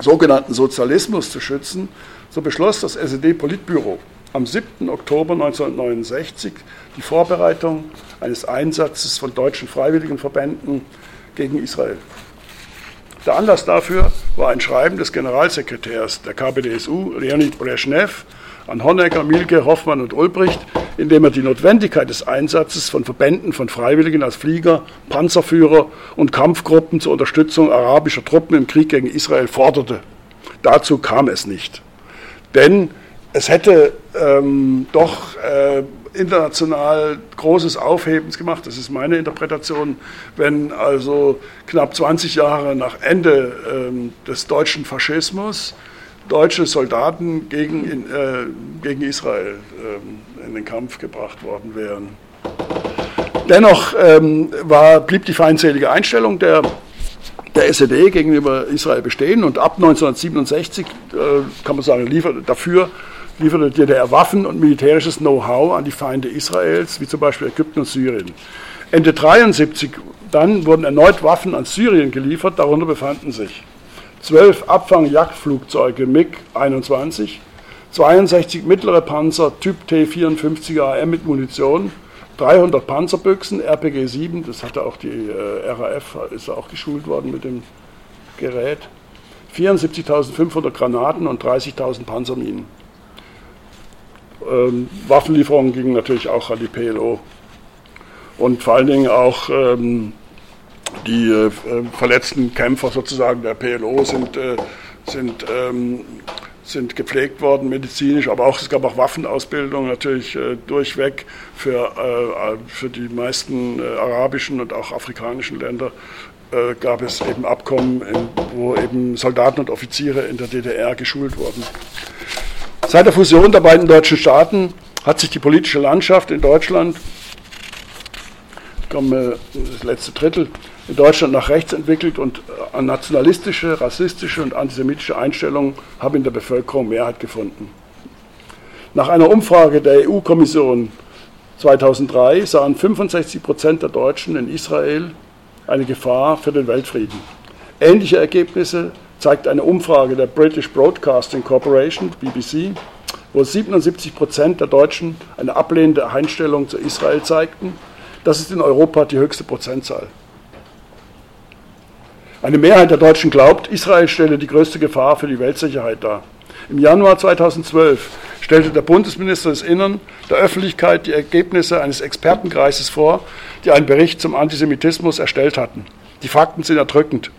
sogenannten Sozialismus zu schützen, so beschloss das SED-Politbüro am 7. Oktober 1969 die Vorbereitung eines Einsatzes von deutschen Freiwilligenverbänden gegen Israel. Der Anlass dafür war ein Schreiben des Generalsekretärs der KPDSU, Leonid Brezhnev, an Honecker, Mielke, Hoffmann und Ulbricht, in dem er die Notwendigkeit des Einsatzes von Verbänden von Freiwilligen als Flieger, Panzerführer und Kampfgruppen zur Unterstützung arabischer Truppen im Krieg gegen Israel forderte. Dazu kam es nicht. Denn es hätte ähm, doch äh, international großes Aufhebens gemacht, das ist meine Interpretation, wenn also knapp 20 Jahre nach Ende ähm, des deutschen Faschismus deutsche Soldaten gegen, äh, gegen Israel ähm, in den Kampf gebracht worden wären. Dennoch ähm, war, blieb die feindselige Einstellung der, der SED gegenüber Israel bestehen und ab 1967, äh, kann man sagen, lieferte dafür lieferte die DDR Waffen und militärisches Know-how an die Feinde Israels, wie zum Beispiel Ägypten und Syrien. Ende 1973 dann wurden erneut Waffen an Syrien geliefert, darunter befanden sich zwölf Abfangjagdflugzeuge MiG-21, 62 mittlere Panzer Typ T-54 AM mit Munition, 300 Panzerbüchsen, RPG-7, das hatte auch die äh, RAF, ist auch geschult worden mit dem Gerät, 74.500 Granaten und 30.000 Panzerminen. Ähm, Waffenlieferungen gingen natürlich auch an die PLO. Und vor allen Dingen auch ähm, die äh, verletzten Kämpfer sozusagen der PLO sind, äh, sind, ähm, sind gepflegt worden medizinisch, aber auch, es gab auch Waffenausbildung natürlich äh, durchweg für, äh, für die meisten äh, arabischen und auch afrikanischen Länder äh, gab es eben Abkommen, wo eben Soldaten und Offiziere in der DDR geschult wurden. Seit der Fusion der beiden deutschen Staaten hat sich die politische Landschaft in Deutschland, ich komme das letzte Drittel, in Deutschland nach rechts entwickelt und äh, nationalistische, rassistische und antisemitische Einstellungen haben in der Bevölkerung Mehrheit gefunden. Nach einer Umfrage der EU-Kommission 2003 sahen 65 Prozent der Deutschen in Israel eine Gefahr für den Weltfrieden. Ähnliche Ergebnisse zeigt eine Umfrage der British Broadcasting Corporation, BBC, wo 77 Prozent der Deutschen eine ablehnende Einstellung zu Israel zeigten. Das ist in Europa die höchste Prozentzahl. Eine Mehrheit der Deutschen glaubt, Israel stelle die größte Gefahr für die Weltsicherheit dar. Im Januar 2012 stellte der Bundesminister des Innern der Öffentlichkeit die Ergebnisse eines Expertenkreises vor, die einen Bericht zum Antisemitismus erstellt hatten. Die Fakten sind erdrückend.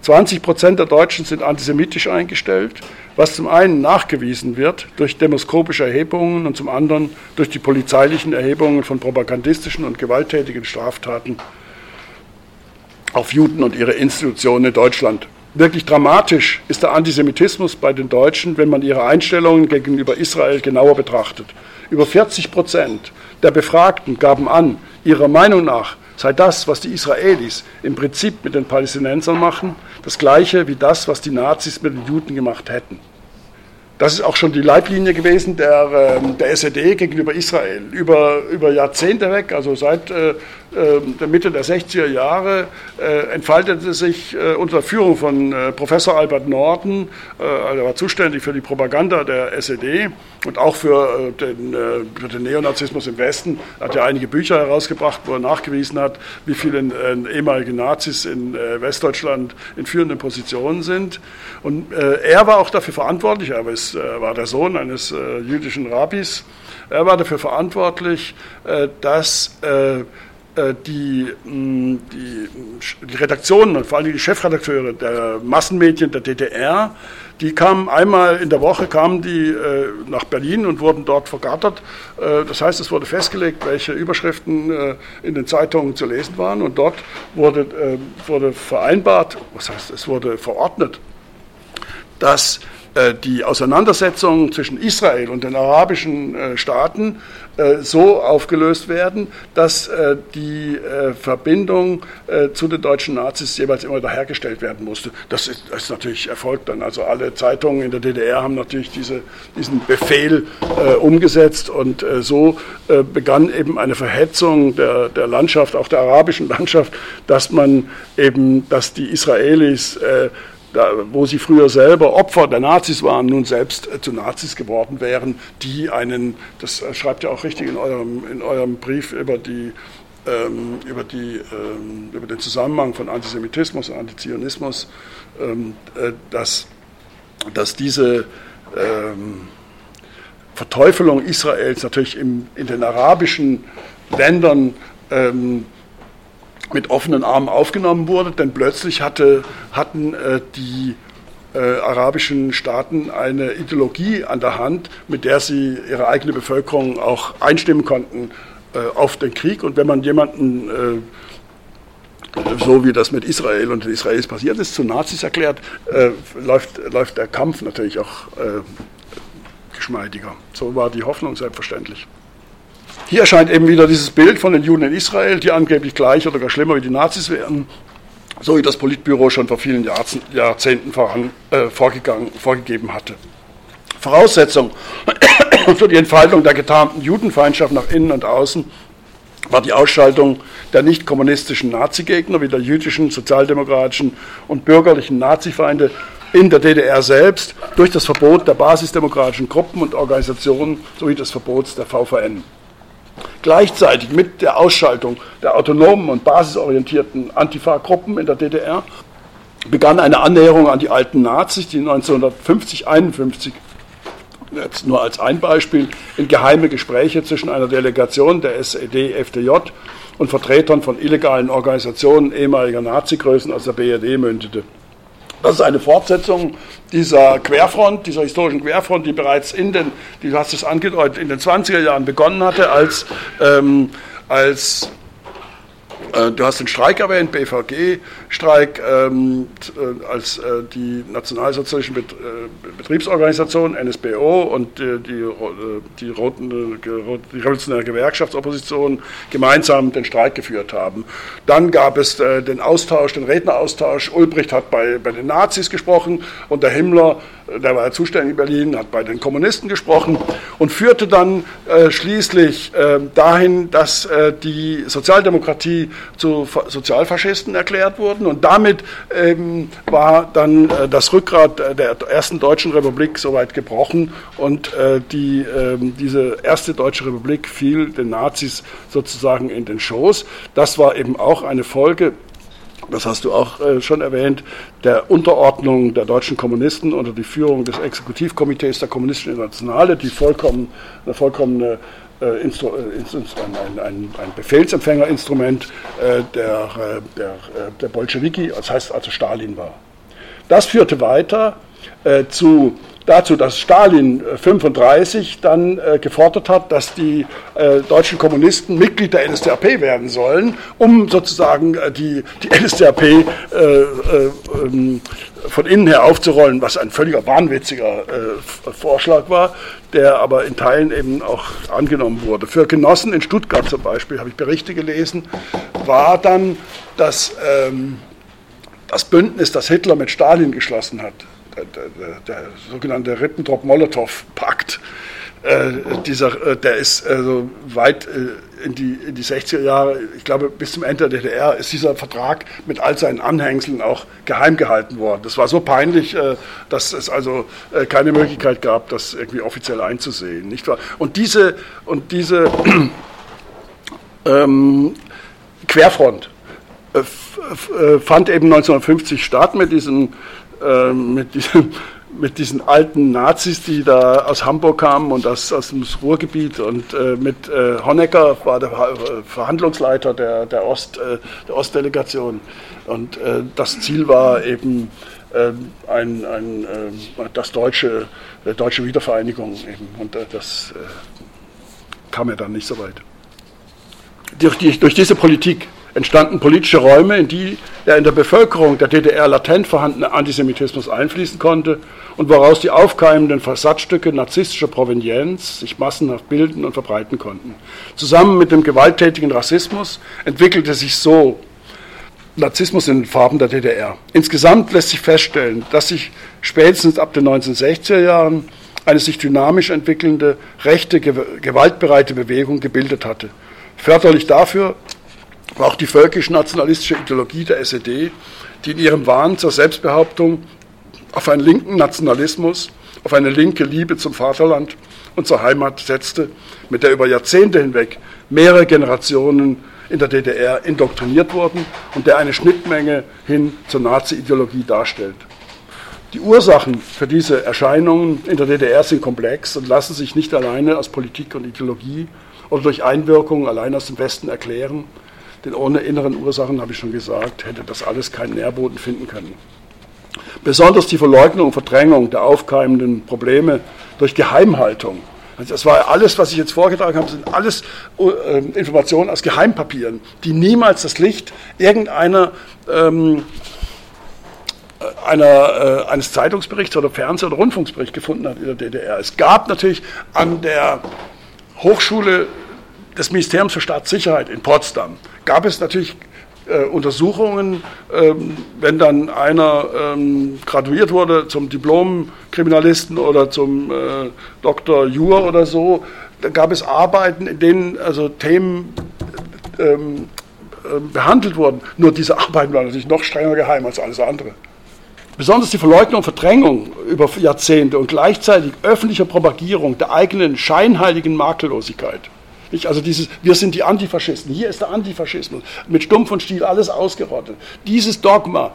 20 Prozent der Deutschen sind antisemitisch eingestellt, was zum einen nachgewiesen wird durch demoskopische Erhebungen und zum anderen durch die polizeilichen Erhebungen von propagandistischen und gewalttätigen Straftaten auf Juden und ihre Institutionen in Deutschland. Wirklich dramatisch ist der Antisemitismus bei den Deutschen, wenn man ihre Einstellungen gegenüber Israel genauer betrachtet. Über 40 Prozent der Befragten gaben an, ihrer Meinung nach sei das, was die Israelis im Prinzip mit den Palästinensern machen, das gleiche wie das, was die Nazis mit den Juden gemacht hätten. Das ist auch schon die Leitlinie gewesen der, ähm, der SED gegenüber Israel. Über, über Jahrzehnte weg, also seit äh, der Mitte der 60er Jahre äh, entfaltete sich äh, unter Führung von äh, Professor Albert Norden, er war zuständig für die Propaganda der SED und auch für den, für den Neonazismus im Westen, hat ja einige Bücher herausgebracht, wo er nachgewiesen hat, wie viele ehemalige Nazis in Westdeutschland in führenden Positionen sind. Und er war auch dafür verantwortlich, er war der Sohn eines jüdischen Rabbis, er war dafür verantwortlich, dass die, die, die, Redaktionen und vor allem die Chefredakteure der Massenmedien der DDR, die kamen einmal in der Woche kamen die äh, nach Berlin und wurden dort vergattert. Äh, das heißt, es wurde festgelegt, welche Überschriften in den Zeitungen zu lesen waren und dort wurde, wurde vereinbart, was heißt, es wurde verordnet, dass die Auseinandersetzung zwischen Israel und den arabischen Staaten äh, so aufgelöst werden, dass äh, die äh, Verbindung zu den deutschen Nazis jeweils immer wieder hergestellt werden musste. Das ist, das ist natürlich erfolgt dann. Also alle Zeitungen in der DDR haben natürlich diese, diesen Befehl umgesetzt und so begann eben eine Verhetzung der, der Landschaft, auch der arabischen [LAUGHS] Landschaft, dass man eben, dass die Israelis da, wo sie früher selber Opfer der Nazis waren, nun selbst äh, zu Nazis geworden wären, die einen, das äh, schreibt ja auch richtig in eurem, in eurem Brief über die ähm, über, die, ähm, über den Zusammenhang von Antisemitismus und Antizionismus, ähm, äh, dass, dass diese Verteufelung Israels natürlich in den arabischen Ländern mit offenen Armen aufgenommen wurde, denn plötzlich hatte, hatten äh, die äh, arabischen Staaten eine Ideologie an der Hand, mit der sie ihre eigene Bevölkerung auch einstimmen konnten äh, auf den Krieg. Und wenn man jemanden, äh, so wie das mit Israel und den Israelis passiert ist, zu Nazis erklärt, äh, läuft, läuft der Kampf natürlich auch äh, geschmeidiger. So war die Hoffnung selbstverständlich. Hier erscheint eben wieder dieses Bild von den Juden in Israel, die angeblich gleich oder gar schlimmer wie die Nazis wären, so wie das Politbüro schon vor vielen Jahrzehnten voran, äh, vorgegeben hatte. Voraussetzung [COUGHS] für die Entfaltung der getarnten Judenfeindschaft nach innen und außen war die Ausschaltung der nicht kommunistischen Nazigegner wie der jüdischen, sozialdemokratischen und bürgerlichen Nazifeinde in der DDR selbst durch das Verbot der basisdemokratischen Gruppen und Organisationen sowie des Verbots der VVN. Gleichzeitig mit der Ausschaltung der autonomen und basisorientierten Antifa-Gruppen in der DDR begann eine Annäherung an die alten Nazis, die 1950, 51 jetzt nur als ein Beispiel, in geheime Gespräche zwischen einer Delegation der SED-FDJ und Vertretern von illegalen Organisationen ehemaliger Nazi-Größen aus der BRD mündete. Das ist eine Fortsetzung dieser Querfront, dieser historischen Querfront, die bereits in den, du hast es angedeutet, in den 20er Jahren begonnen hatte, als, ähm, als äh, du hast den Streik erwähnt, BVG-Streik, ähm, äh, als äh, die nationalsozialistischen Bet äh, Betriebsorganisationen, NSBO und die, die, die, Roten, die revolutionäre Gewerkschaftsopposition gemeinsam den Streik geführt haben. Dann gab es äh, den Austausch, den Redneraustausch. Ulbricht hat bei, bei den Nazis gesprochen und der Himmler der war ja zuständig in Berlin, hat bei den Kommunisten gesprochen und führte dann äh, schließlich äh, dahin, dass äh, die Sozialdemokratie zu Sozialfaschisten erklärt wurden und damit ähm, war dann äh, das Rückgrat der ersten deutschen Republik soweit gebrochen und äh, die, ähm, diese erste deutsche Republik fiel den Nazis sozusagen in den Schoß. Das war eben auch eine Folge das hast du auch äh, schon erwähnt, der Unterordnung der deutschen Kommunisten unter die Führung des Exekutivkomitees der Kommunistischen Internationale, die vollkommen, eine vollkommene äh, Instru ein, Befehlsempfängerinstrument äh, der, äh, der, äh, der Bolschewiki, das heißt also Stalin war. Das führte weiter äh, zu dazu, dass Stalin 1935 äh, dann äh, gefordert hat, dass die äh, deutschen Kommunisten Mitglied der NSDAP werden sollen, um sozusagen äh, die, die NSDAP äh, äh, ähm, von innen her aufzurollen, was ein völliger wahnwitziger Vorschlag war, der aber in Teilen eben auch angenommen wurde. Für Genossen in Stuttgart zum Beispiel, habe ich Berichte gelesen, war dann das, ähm, das Bündnis, das Hitler mit Stalin geschlossen hat, der, der sogenannte Ribbentrop-Molotow-Pakt, äh, dieser, äh, der ist also weit in, die, in die 60er Jahre, ich glaube bis zum Ende der DDR, ist dieser Vertrag mit all seinen Anhängseln auch geheim gehalten worden. Das war so peinlich, dass es also keine Möglichkeit gab, das irgendwie offiziell einzusehen. Nicht wahr? Und diese, und diese [CLEARS THROAT] ähm, Querfront fand eben 1950 statt mit diesen äh, mit, diesem, mit diesen alten Nazis, die da aus Hamburg kamen und aus, aus dem Ruhrgebiet und äh, mit äh, Honecker war der Verhandlungsleiter der, der, Ost, äh, der Ostdelegation und äh, das Ziel war eben ähm, ein, ein, das deutsche, deutsche Wiedervereinigung eben und das kam ja dann nicht so weit. Durch, die, durch diese Politik entstanden politische Räume, in die der in der Bevölkerung der DDR latent vorhandene Antisemitismus einfließen konnte und woraus die aufkeimenden Versatzstücke narzisstischer Provenienz sich massenhaft bilden und verbreiten konnten. Zusammen mit dem gewalttätigen Rassismus entwickelte sich so Narzissmus in den Farben der DDR. Insgesamt lässt sich feststellen, dass sich spätestens ab den 1960er Jahren eine sich dynamisch entwickelnde, rechte, gewaltbereite Bewegung gebildet hatte. Förderlich dafür war auch die völkisch-nationalistische Ideologie der SED, die in ihrem Wahn zur Selbstbehauptung auf einen linken Nationalismus, auf eine linke Liebe zum Vaterland und zur Heimat setzte, mit der über Jahrzehnte hinweg mehrere Generationen in der DDR indoktriniert wurden und der eine Schnittmenge hin zur Nazi-Ideologie darstellt. Die Ursachen für diese Erscheinungen in der DDR sind komplex und lassen sich nicht alleine aus Politik und Ideologie oder durch Einwirkungen allein aus dem Westen erklären, denn ohne inneren Ursachen, habe ich schon gesagt, hätte das alles keinen Nährboden finden können. Besonders die Verleugnung und Verdrängung der aufkeimenden Probleme durch Geheimhaltung. Also das war alles, was ich jetzt vorgetragen habe, sind alles äh, Informationen aus Geheimpapieren, die niemals das Licht irgendeiner ähm, einer, äh, eines Zeitungsberichts oder Fernseh- oder Rundfunksberichts gefunden hat in der DDR. Es gab natürlich an der Hochschule des Ministeriums für Staatssicherheit in Potsdam gab es natürlich äh, Untersuchungen, ähm, wenn dann einer ähm, graduiert wurde zum Diplom-Kriminalisten oder zum äh, Doktor Jur oder so, da gab es Arbeiten, in denen also Themen ähm, äh, behandelt wurden. Nur diese Arbeiten waren natürlich noch strenger geheim als alles andere. Besonders die Verleugnung und Verdrängung über Jahrzehnte und gleichzeitig öffentliche Propagierung der eigenen scheinheiligen Makellosigkeit nicht? Also dieses, wir sind die Antifaschisten, hier ist der Antifaschismus, mit Stumpf und Stiel alles ausgerottet. Dieses Dogma,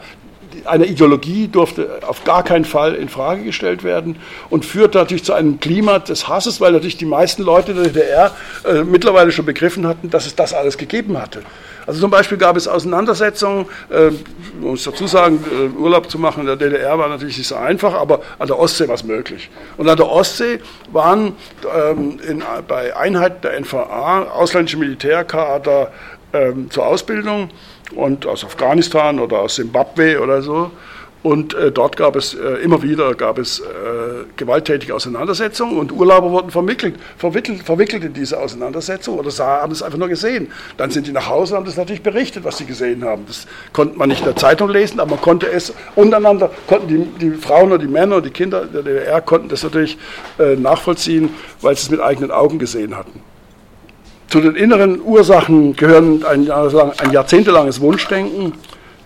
eine Ideologie durfte auf gar keinen Fall in Frage gestellt werden und führt natürlich zu einem Klima des Hasses, weil natürlich die meisten Leute der DDR äh, mittlerweile schon begriffen hatten, dass es das alles gegeben hatte. Also zum Beispiel gab es Auseinandersetzungen, äh, muss dazu sagen, äh, Urlaub zu machen in der DDR war natürlich nicht so einfach, aber an der Ostsee war es möglich. Und an der Ostsee waren ähm, in, bei Einheiten der NVA ausländische Militärkader ähm, zur Ausbildung und aus Afghanistan oder aus Simbabwe oder so. Und äh, dort gab es äh, immer wieder gab es, äh, gewalttätige Auseinandersetzungen und Urlauber wurden verwickelt, verwickelt, verwickelt in diese Auseinandersetzung oder sah, haben es einfach nur gesehen. Dann sind die nach Hause und haben das natürlich berichtet, was sie gesehen haben. Das konnte man nicht in der Zeitung lesen, aber man konnte es untereinander, konnten die, die Frauen und die Männer und die Kinder der DDR konnten das natürlich äh, nachvollziehen, weil sie es mit eigenen Augen gesehen hatten. Zu den inneren Ursachen gehören ein, ein jahrzehntelanges Wunschdenken,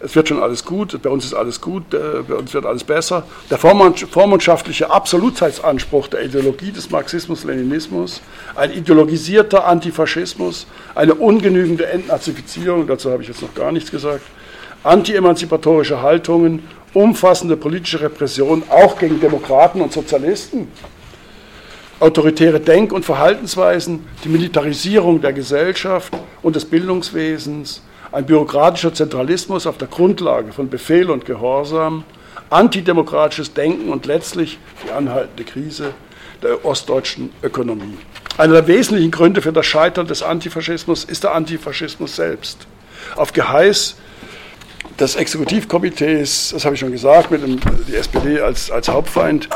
es wird schon alles gut, bei uns ist alles gut, äh, bei uns wird alles besser. Der vormundschaftliche Absolutheitsanspruch der Ideologie des Marxismus-Leninismus, ein ideologisierter Antifaschismus, eine ungenügende Entnazifizierung, dazu habe ich jetzt noch gar nichts gesagt, anti-emanzipatorische Haltungen, umfassende politische Repression, auch gegen Demokraten und Sozialisten, autoritäre Denk- und Verhaltensweisen, die Militarisierung der Gesellschaft und des Bildungswesens, ein bürokratischer Zentralismus auf der Grundlage von Befehl und Gehorsam, antidemokratisches Denken und letztlich die anhaltende Krise der ostdeutschen Ökonomie. Einer der wesentlichen Gründe für das Scheitern des Antifaschismus ist der Antifaschismus selbst. Auf Geheiß des Exekutivkomitees, das habe ich schon gesagt, mit dem, die SPD als, als Hauptfeind,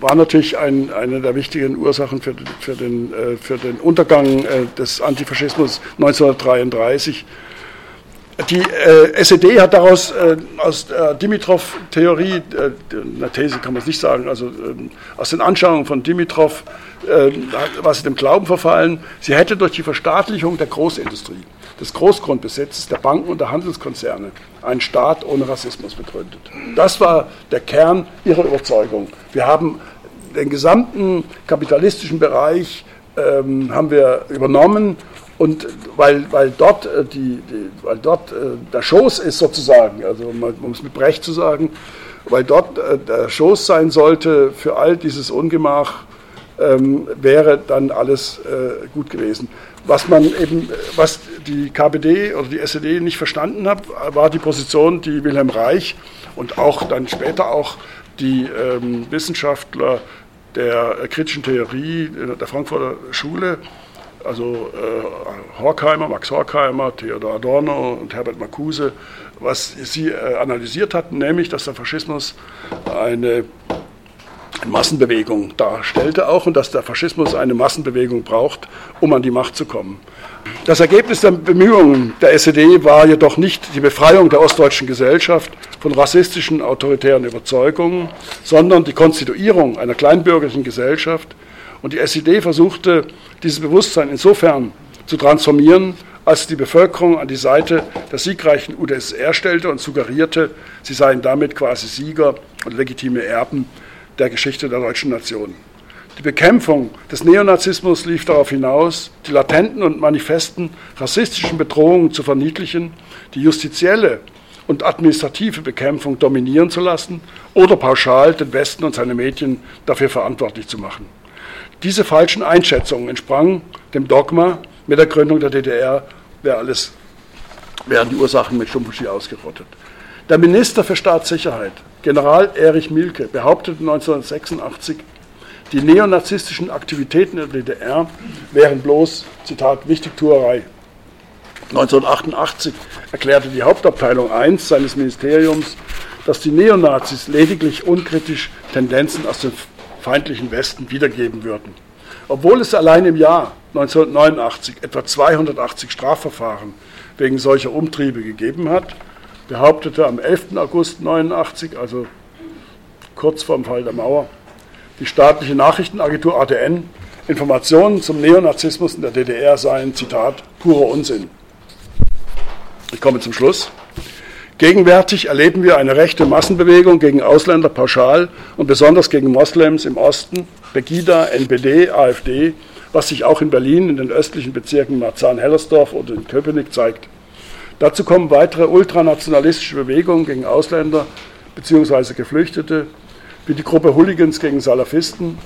war natürlich ein, eine der wichtigen Ursachen für, für, den, äh, für den Untergang äh, des Antifaschismus 1933 die äh, SED hat daraus äh, aus der Dimitrov-Theorie, äh, eine These kann man es nicht sagen, also ähm, aus den Anschauungen von Dimitrov, äh, war sie dem Glauben verfallen, sie hätte durch die Verstaatlichung der Großindustrie, des Großgrundbesitzes, der Banken und der Handelskonzerne einen Staat ohne Rassismus begründet. Das war der Kern ihrer Überzeugung. Wir haben den gesamten kapitalistischen Bereich ähm, haben wir übernommen und weil, weil dort, äh, die, die, weil dort äh, der Schoß ist sozusagen, also um es mit Brecht zu sagen, weil dort äh, der Schoß sein sollte für all dieses Ungemach, ähm, wäre dann alles äh, gut gewesen. Was man eben, was die KPD oder die SED nicht verstanden hat, war die Position, die Wilhelm Reich und auch dann später auch die ähm, Wissenschaftler der kritischen Theorie der Frankfurter Schule also äh, Horkheimer, Max Horkheimer, Theodor Adorno und Herbert Marcuse, was sie äh, analysiert hatten, nämlich, dass der Faschismus eine Massenbewegung darstellte auch und dass der Faschismus eine Massenbewegung braucht, um an die Macht zu kommen. Das Ergebnis der Bemühungen der SED war jedoch nicht die Befreiung der ostdeutschen Gesellschaft von rassistischen, autoritären Überzeugungen, sondern die Konstituierung einer kleinbürgerlichen Gesellschaft, und die SED versuchte, dieses Bewusstsein insofern zu transformieren, als die Bevölkerung an die Seite der siegreichen UdSSR stellte und suggerierte, sie seien damit quasi Sieger und legitime Erben der Geschichte der deutschen Nation. Die Bekämpfung des Neonazismus lief darauf hinaus, die latenten und manifesten rassistischen Bedrohungen zu verniedlichen, die justizielle und administrative Bekämpfung dominieren zu lassen oder pauschal den Westen und seine Medien dafür verantwortlich zu machen. Diese falschen Einschätzungen entsprangen dem Dogma, mit der Gründung der DDR wäre alles, wären die Ursachen mit Schumpeski ausgerottet. Der Minister für Staatssicherheit, General Erich Milke, behauptete 1986, die neonazistischen Aktivitäten der DDR wären bloß, Zitat, Wichtigtuerei. 1988 erklärte die Hauptabteilung 1 seines Ministeriums, dass die Neonazis lediglich unkritisch Tendenzen aus den feindlichen Westen wiedergeben würden. Obwohl es allein im Jahr 1989 etwa 280 Strafverfahren wegen solcher Umtriebe gegeben hat, behauptete am 11. August 1989, also kurz vor dem Fall der Mauer, die staatliche Nachrichtenagentur ADN, Informationen zum Neonazismus in der DDR seien, Zitat, purer Unsinn. Ich komme zum Schluss. Gegenwärtig erleben wir eine rechte Massenbewegung gegen Ausländer pauschal und besonders gegen Moslems im Osten, Pegida, NPD, AfD, was sich auch in Berlin in den östlichen Bezirken Marzahn-Hellersdorf oder in Köpenick zeigt. Dazu kommen weitere ultranationalistische Bewegungen gegen Ausländer bzw. Geflüchtete, wie die Gruppe Hooligans gegen Salafisten,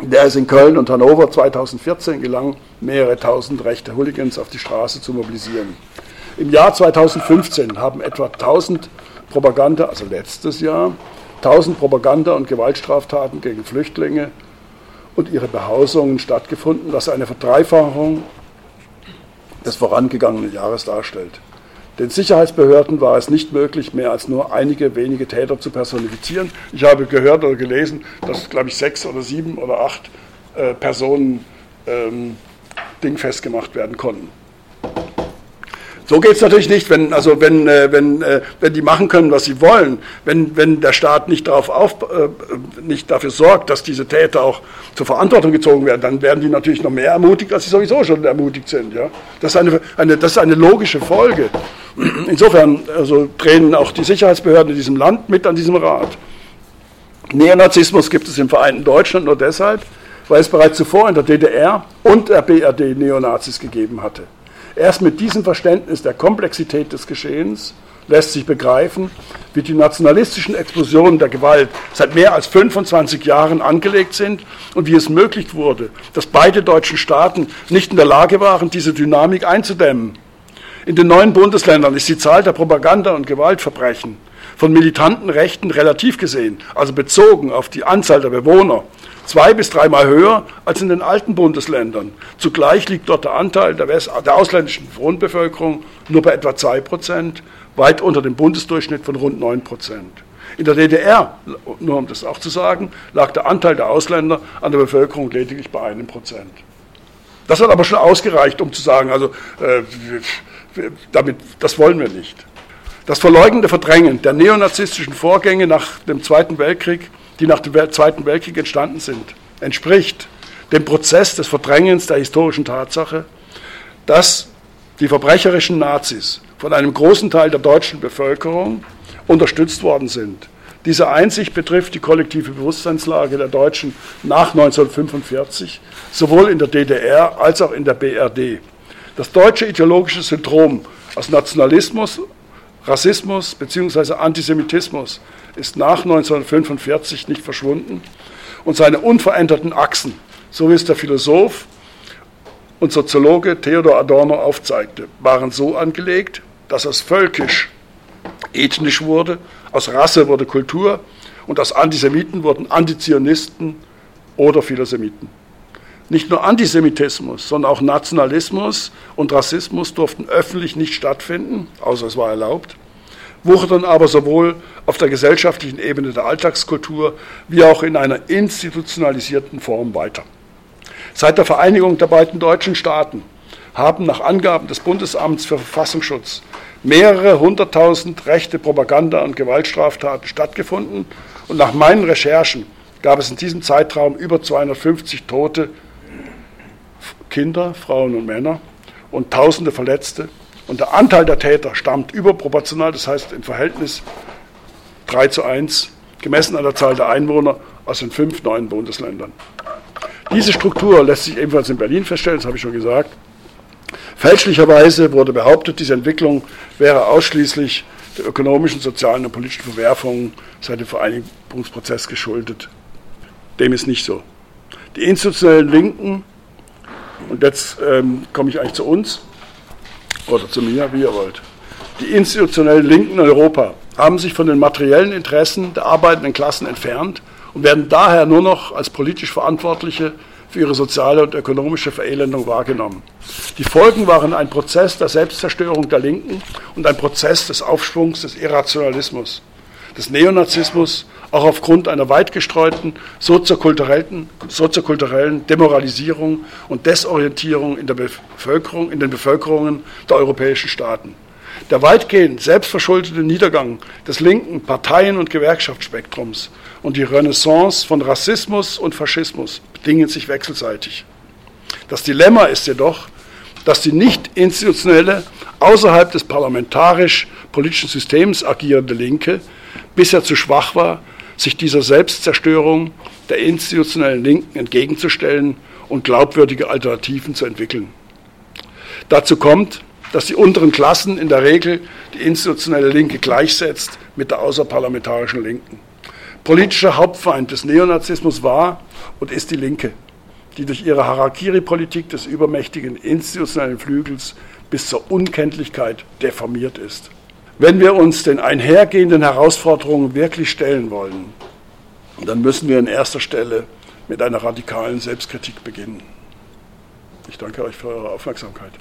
der es in Köln und Hannover 2014 gelang, mehrere tausend rechte Hooligans auf die Straße zu mobilisieren. Im Jahr 2015 haben etwa 1000 Propaganda, also letztes Jahr, 1000 Propaganda- und Gewaltstraftaten gegen Flüchtlinge und ihre Behausungen stattgefunden, was eine Verdreifachung des vorangegangenen Jahres darstellt. Den Sicherheitsbehörden war es nicht möglich, mehr als nur einige wenige Täter zu personifizieren. Ich habe gehört oder gelesen, dass, glaube ich, sechs oder sieben oder acht äh, Personen ähm, dingfest gemacht werden konnten. So geht es natürlich nicht, wenn, also wenn, äh, wenn, äh, wenn die machen können, was sie wollen, wenn, wenn der Staat nicht, darauf auf, äh, nicht dafür sorgt, dass diese Täter auch zur Verantwortung gezogen werden, dann werden die natürlich noch mehr ermutigt, als sie sowieso schon ermutigt sind. Ja? Das, ist eine, eine, das ist eine logische Folge. Insofern also, drehen auch die Sicherheitsbehörden in diesem Land mit an diesem Rat. Neonazismus gibt es im Vereinten Deutschland nur deshalb, weil es bereits zuvor in der DDR und der BRD Neonazis gegeben hatte. Erst mit diesem Verständnis der Komplexität des Geschehens lässt sich begreifen, wie die nationalistischen Explosionen der Gewalt seit mehr als 25 Jahren angelegt sind und wie es möglich wurde, dass beide deutschen Staaten nicht in der Lage waren, diese Dynamik einzudämmen. In den neuen Bundesländern ist die Zahl der Propaganda- und Gewaltverbrechen von militanten Rechten relativ gesehen, also bezogen auf die Anzahl der Bewohner, zwei bis dreimal höher als in den alten Bundesländern. Zugleich liegt dort der Anteil der, West der ausländischen Grundbevölkerung nur bei etwa 2 Prozent, weit unter dem Bundesdurchschnitt von rund 9 Prozent. In der DDR, nur um das auch zu sagen, lag der Anteil der Ausländer an der Bevölkerung lediglich bei einem Prozent. Das hat aber schon ausgereicht, um zu sagen, also äh, damit, das wollen wir nicht. Das verleugnende Verdrängen der neonazistischen Vorgänge nach dem Zweiten Weltkrieg die nach dem Zweiten Weltkrieg entstanden sind, entspricht dem Prozess des Verdrängens der historischen Tatsache, dass die verbrecherischen Nazis von einem großen Teil der deutschen Bevölkerung unterstützt worden sind. Diese Einsicht betrifft die kollektive Bewusstseinslage der Deutschen nach 1945, sowohl in der DDR als auch in der BRD. Das deutsche ideologische Syndrom aus Nationalismus, Rassismus bzw. Antisemitismus ist nach 1945 nicht verschwunden und seine unveränderten Achsen, so wie es der Philosoph und Soziologe Theodor Adorno aufzeigte, waren so angelegt, dass es völkisch ethnisch wurde, aus Rasse wurde Kultur und aus Antisemiten wurden Antizionisten oder Philosemiten. Nicht nur Antisemitismus, sondern auch Nationalismus und Rassismus durften öffentlich nicht stattfinden, außer es war erlaubt wucherten aber sowohl auf der gesellschaftlichen Ebene der Alltagskultur wie auch in einer institutionalisierten Form weiter. Seit der Vereinigung der beiden deutschen Staaten haben nach Angaben des Bundesamts für Verfassungsschutz mehrere hunderttausend rechte Propaganda- und Gewaltstraftaten stattgefunden und nach meinen Recherchen gab es in diesem Zeitraum über 250 Tote, Kinder, Frauen und Männer und Tausende Verletzte und der Anteil der Täter stammt überproportional, das heißt im Verhältnis 3 zu 1, gemessen an der Zahl der Einwohner aus den fünf neuen Bundesländern. Diese Struktur lässt sich ebenfalls in Berlin feststellen, das habe ich schon gesagt. Fälschlicherweise wurde behauptet, diese Entwicklung wäre ausschließlich der ökonomischen, sozialen und politischen Verwerfungen seit dem Vereinigungsprozess geschuldet. Dem ist nicht so. Die institutionellen Linken, und jetzt ähm, komme ich eigentlich zu uns, oder zu mir, wie ihr wollt. Die institutionellen Linken in Europa haben sich von den materiellen Interessen der arbeitenden Klassen entfernt und werden daher nur noch als politisch Verantwortliche für ihre soziale und ökonomische Verelendung wahrgenommen. Die Folgen waren ein Prozess der Selbstzerstörung der Linken und ein Prozess des Aufschwungs des Irrationalismus, des Neonazismus auch aufgrund einer weit gestreuten soziokulturellen, soziokulturellen Demoralisierung und Desorientierung in der Bevölkerung, in den Bevölkerungen der europäischen Staaten. Der weitgehend selbstverschuldete Niedergang des linken Parteien- und Gewerkschaftsspektrums und die Renaissance von Rassismus und Faschismus bedingen sich wechselseitig. Das Dilemma ist jedoch, dass die nicht institutionelle, außerhalb des parlamentarisch-politischen Systems agierende Linke bisher zu schwach war, sich dieser Selbstzerstörung der institutionellen Linken entgegenzustellen und glaubwürdige Alternativen zu entwickeln. Dazu kommt, dass die unteren Klassen in der Regel die institutionelle Linke gleichsetzt mit der außerparlamentarischen Linken. Politischer Hauptfeind des Neonazismus war und ist die Linke, die durch ihre Harakiri-Politik des übermächtigen institutionellen Flügels bis zur Unkenntlichkeit deformiert ist. Wenn wir uns den einhergehenden Herausforderungen wirklich stellen wollen, dann müssen wir in erster Stelle mit einer radikalen Selbstkritik beginnen. Ich danke euch für eure Aufmerksamkeit.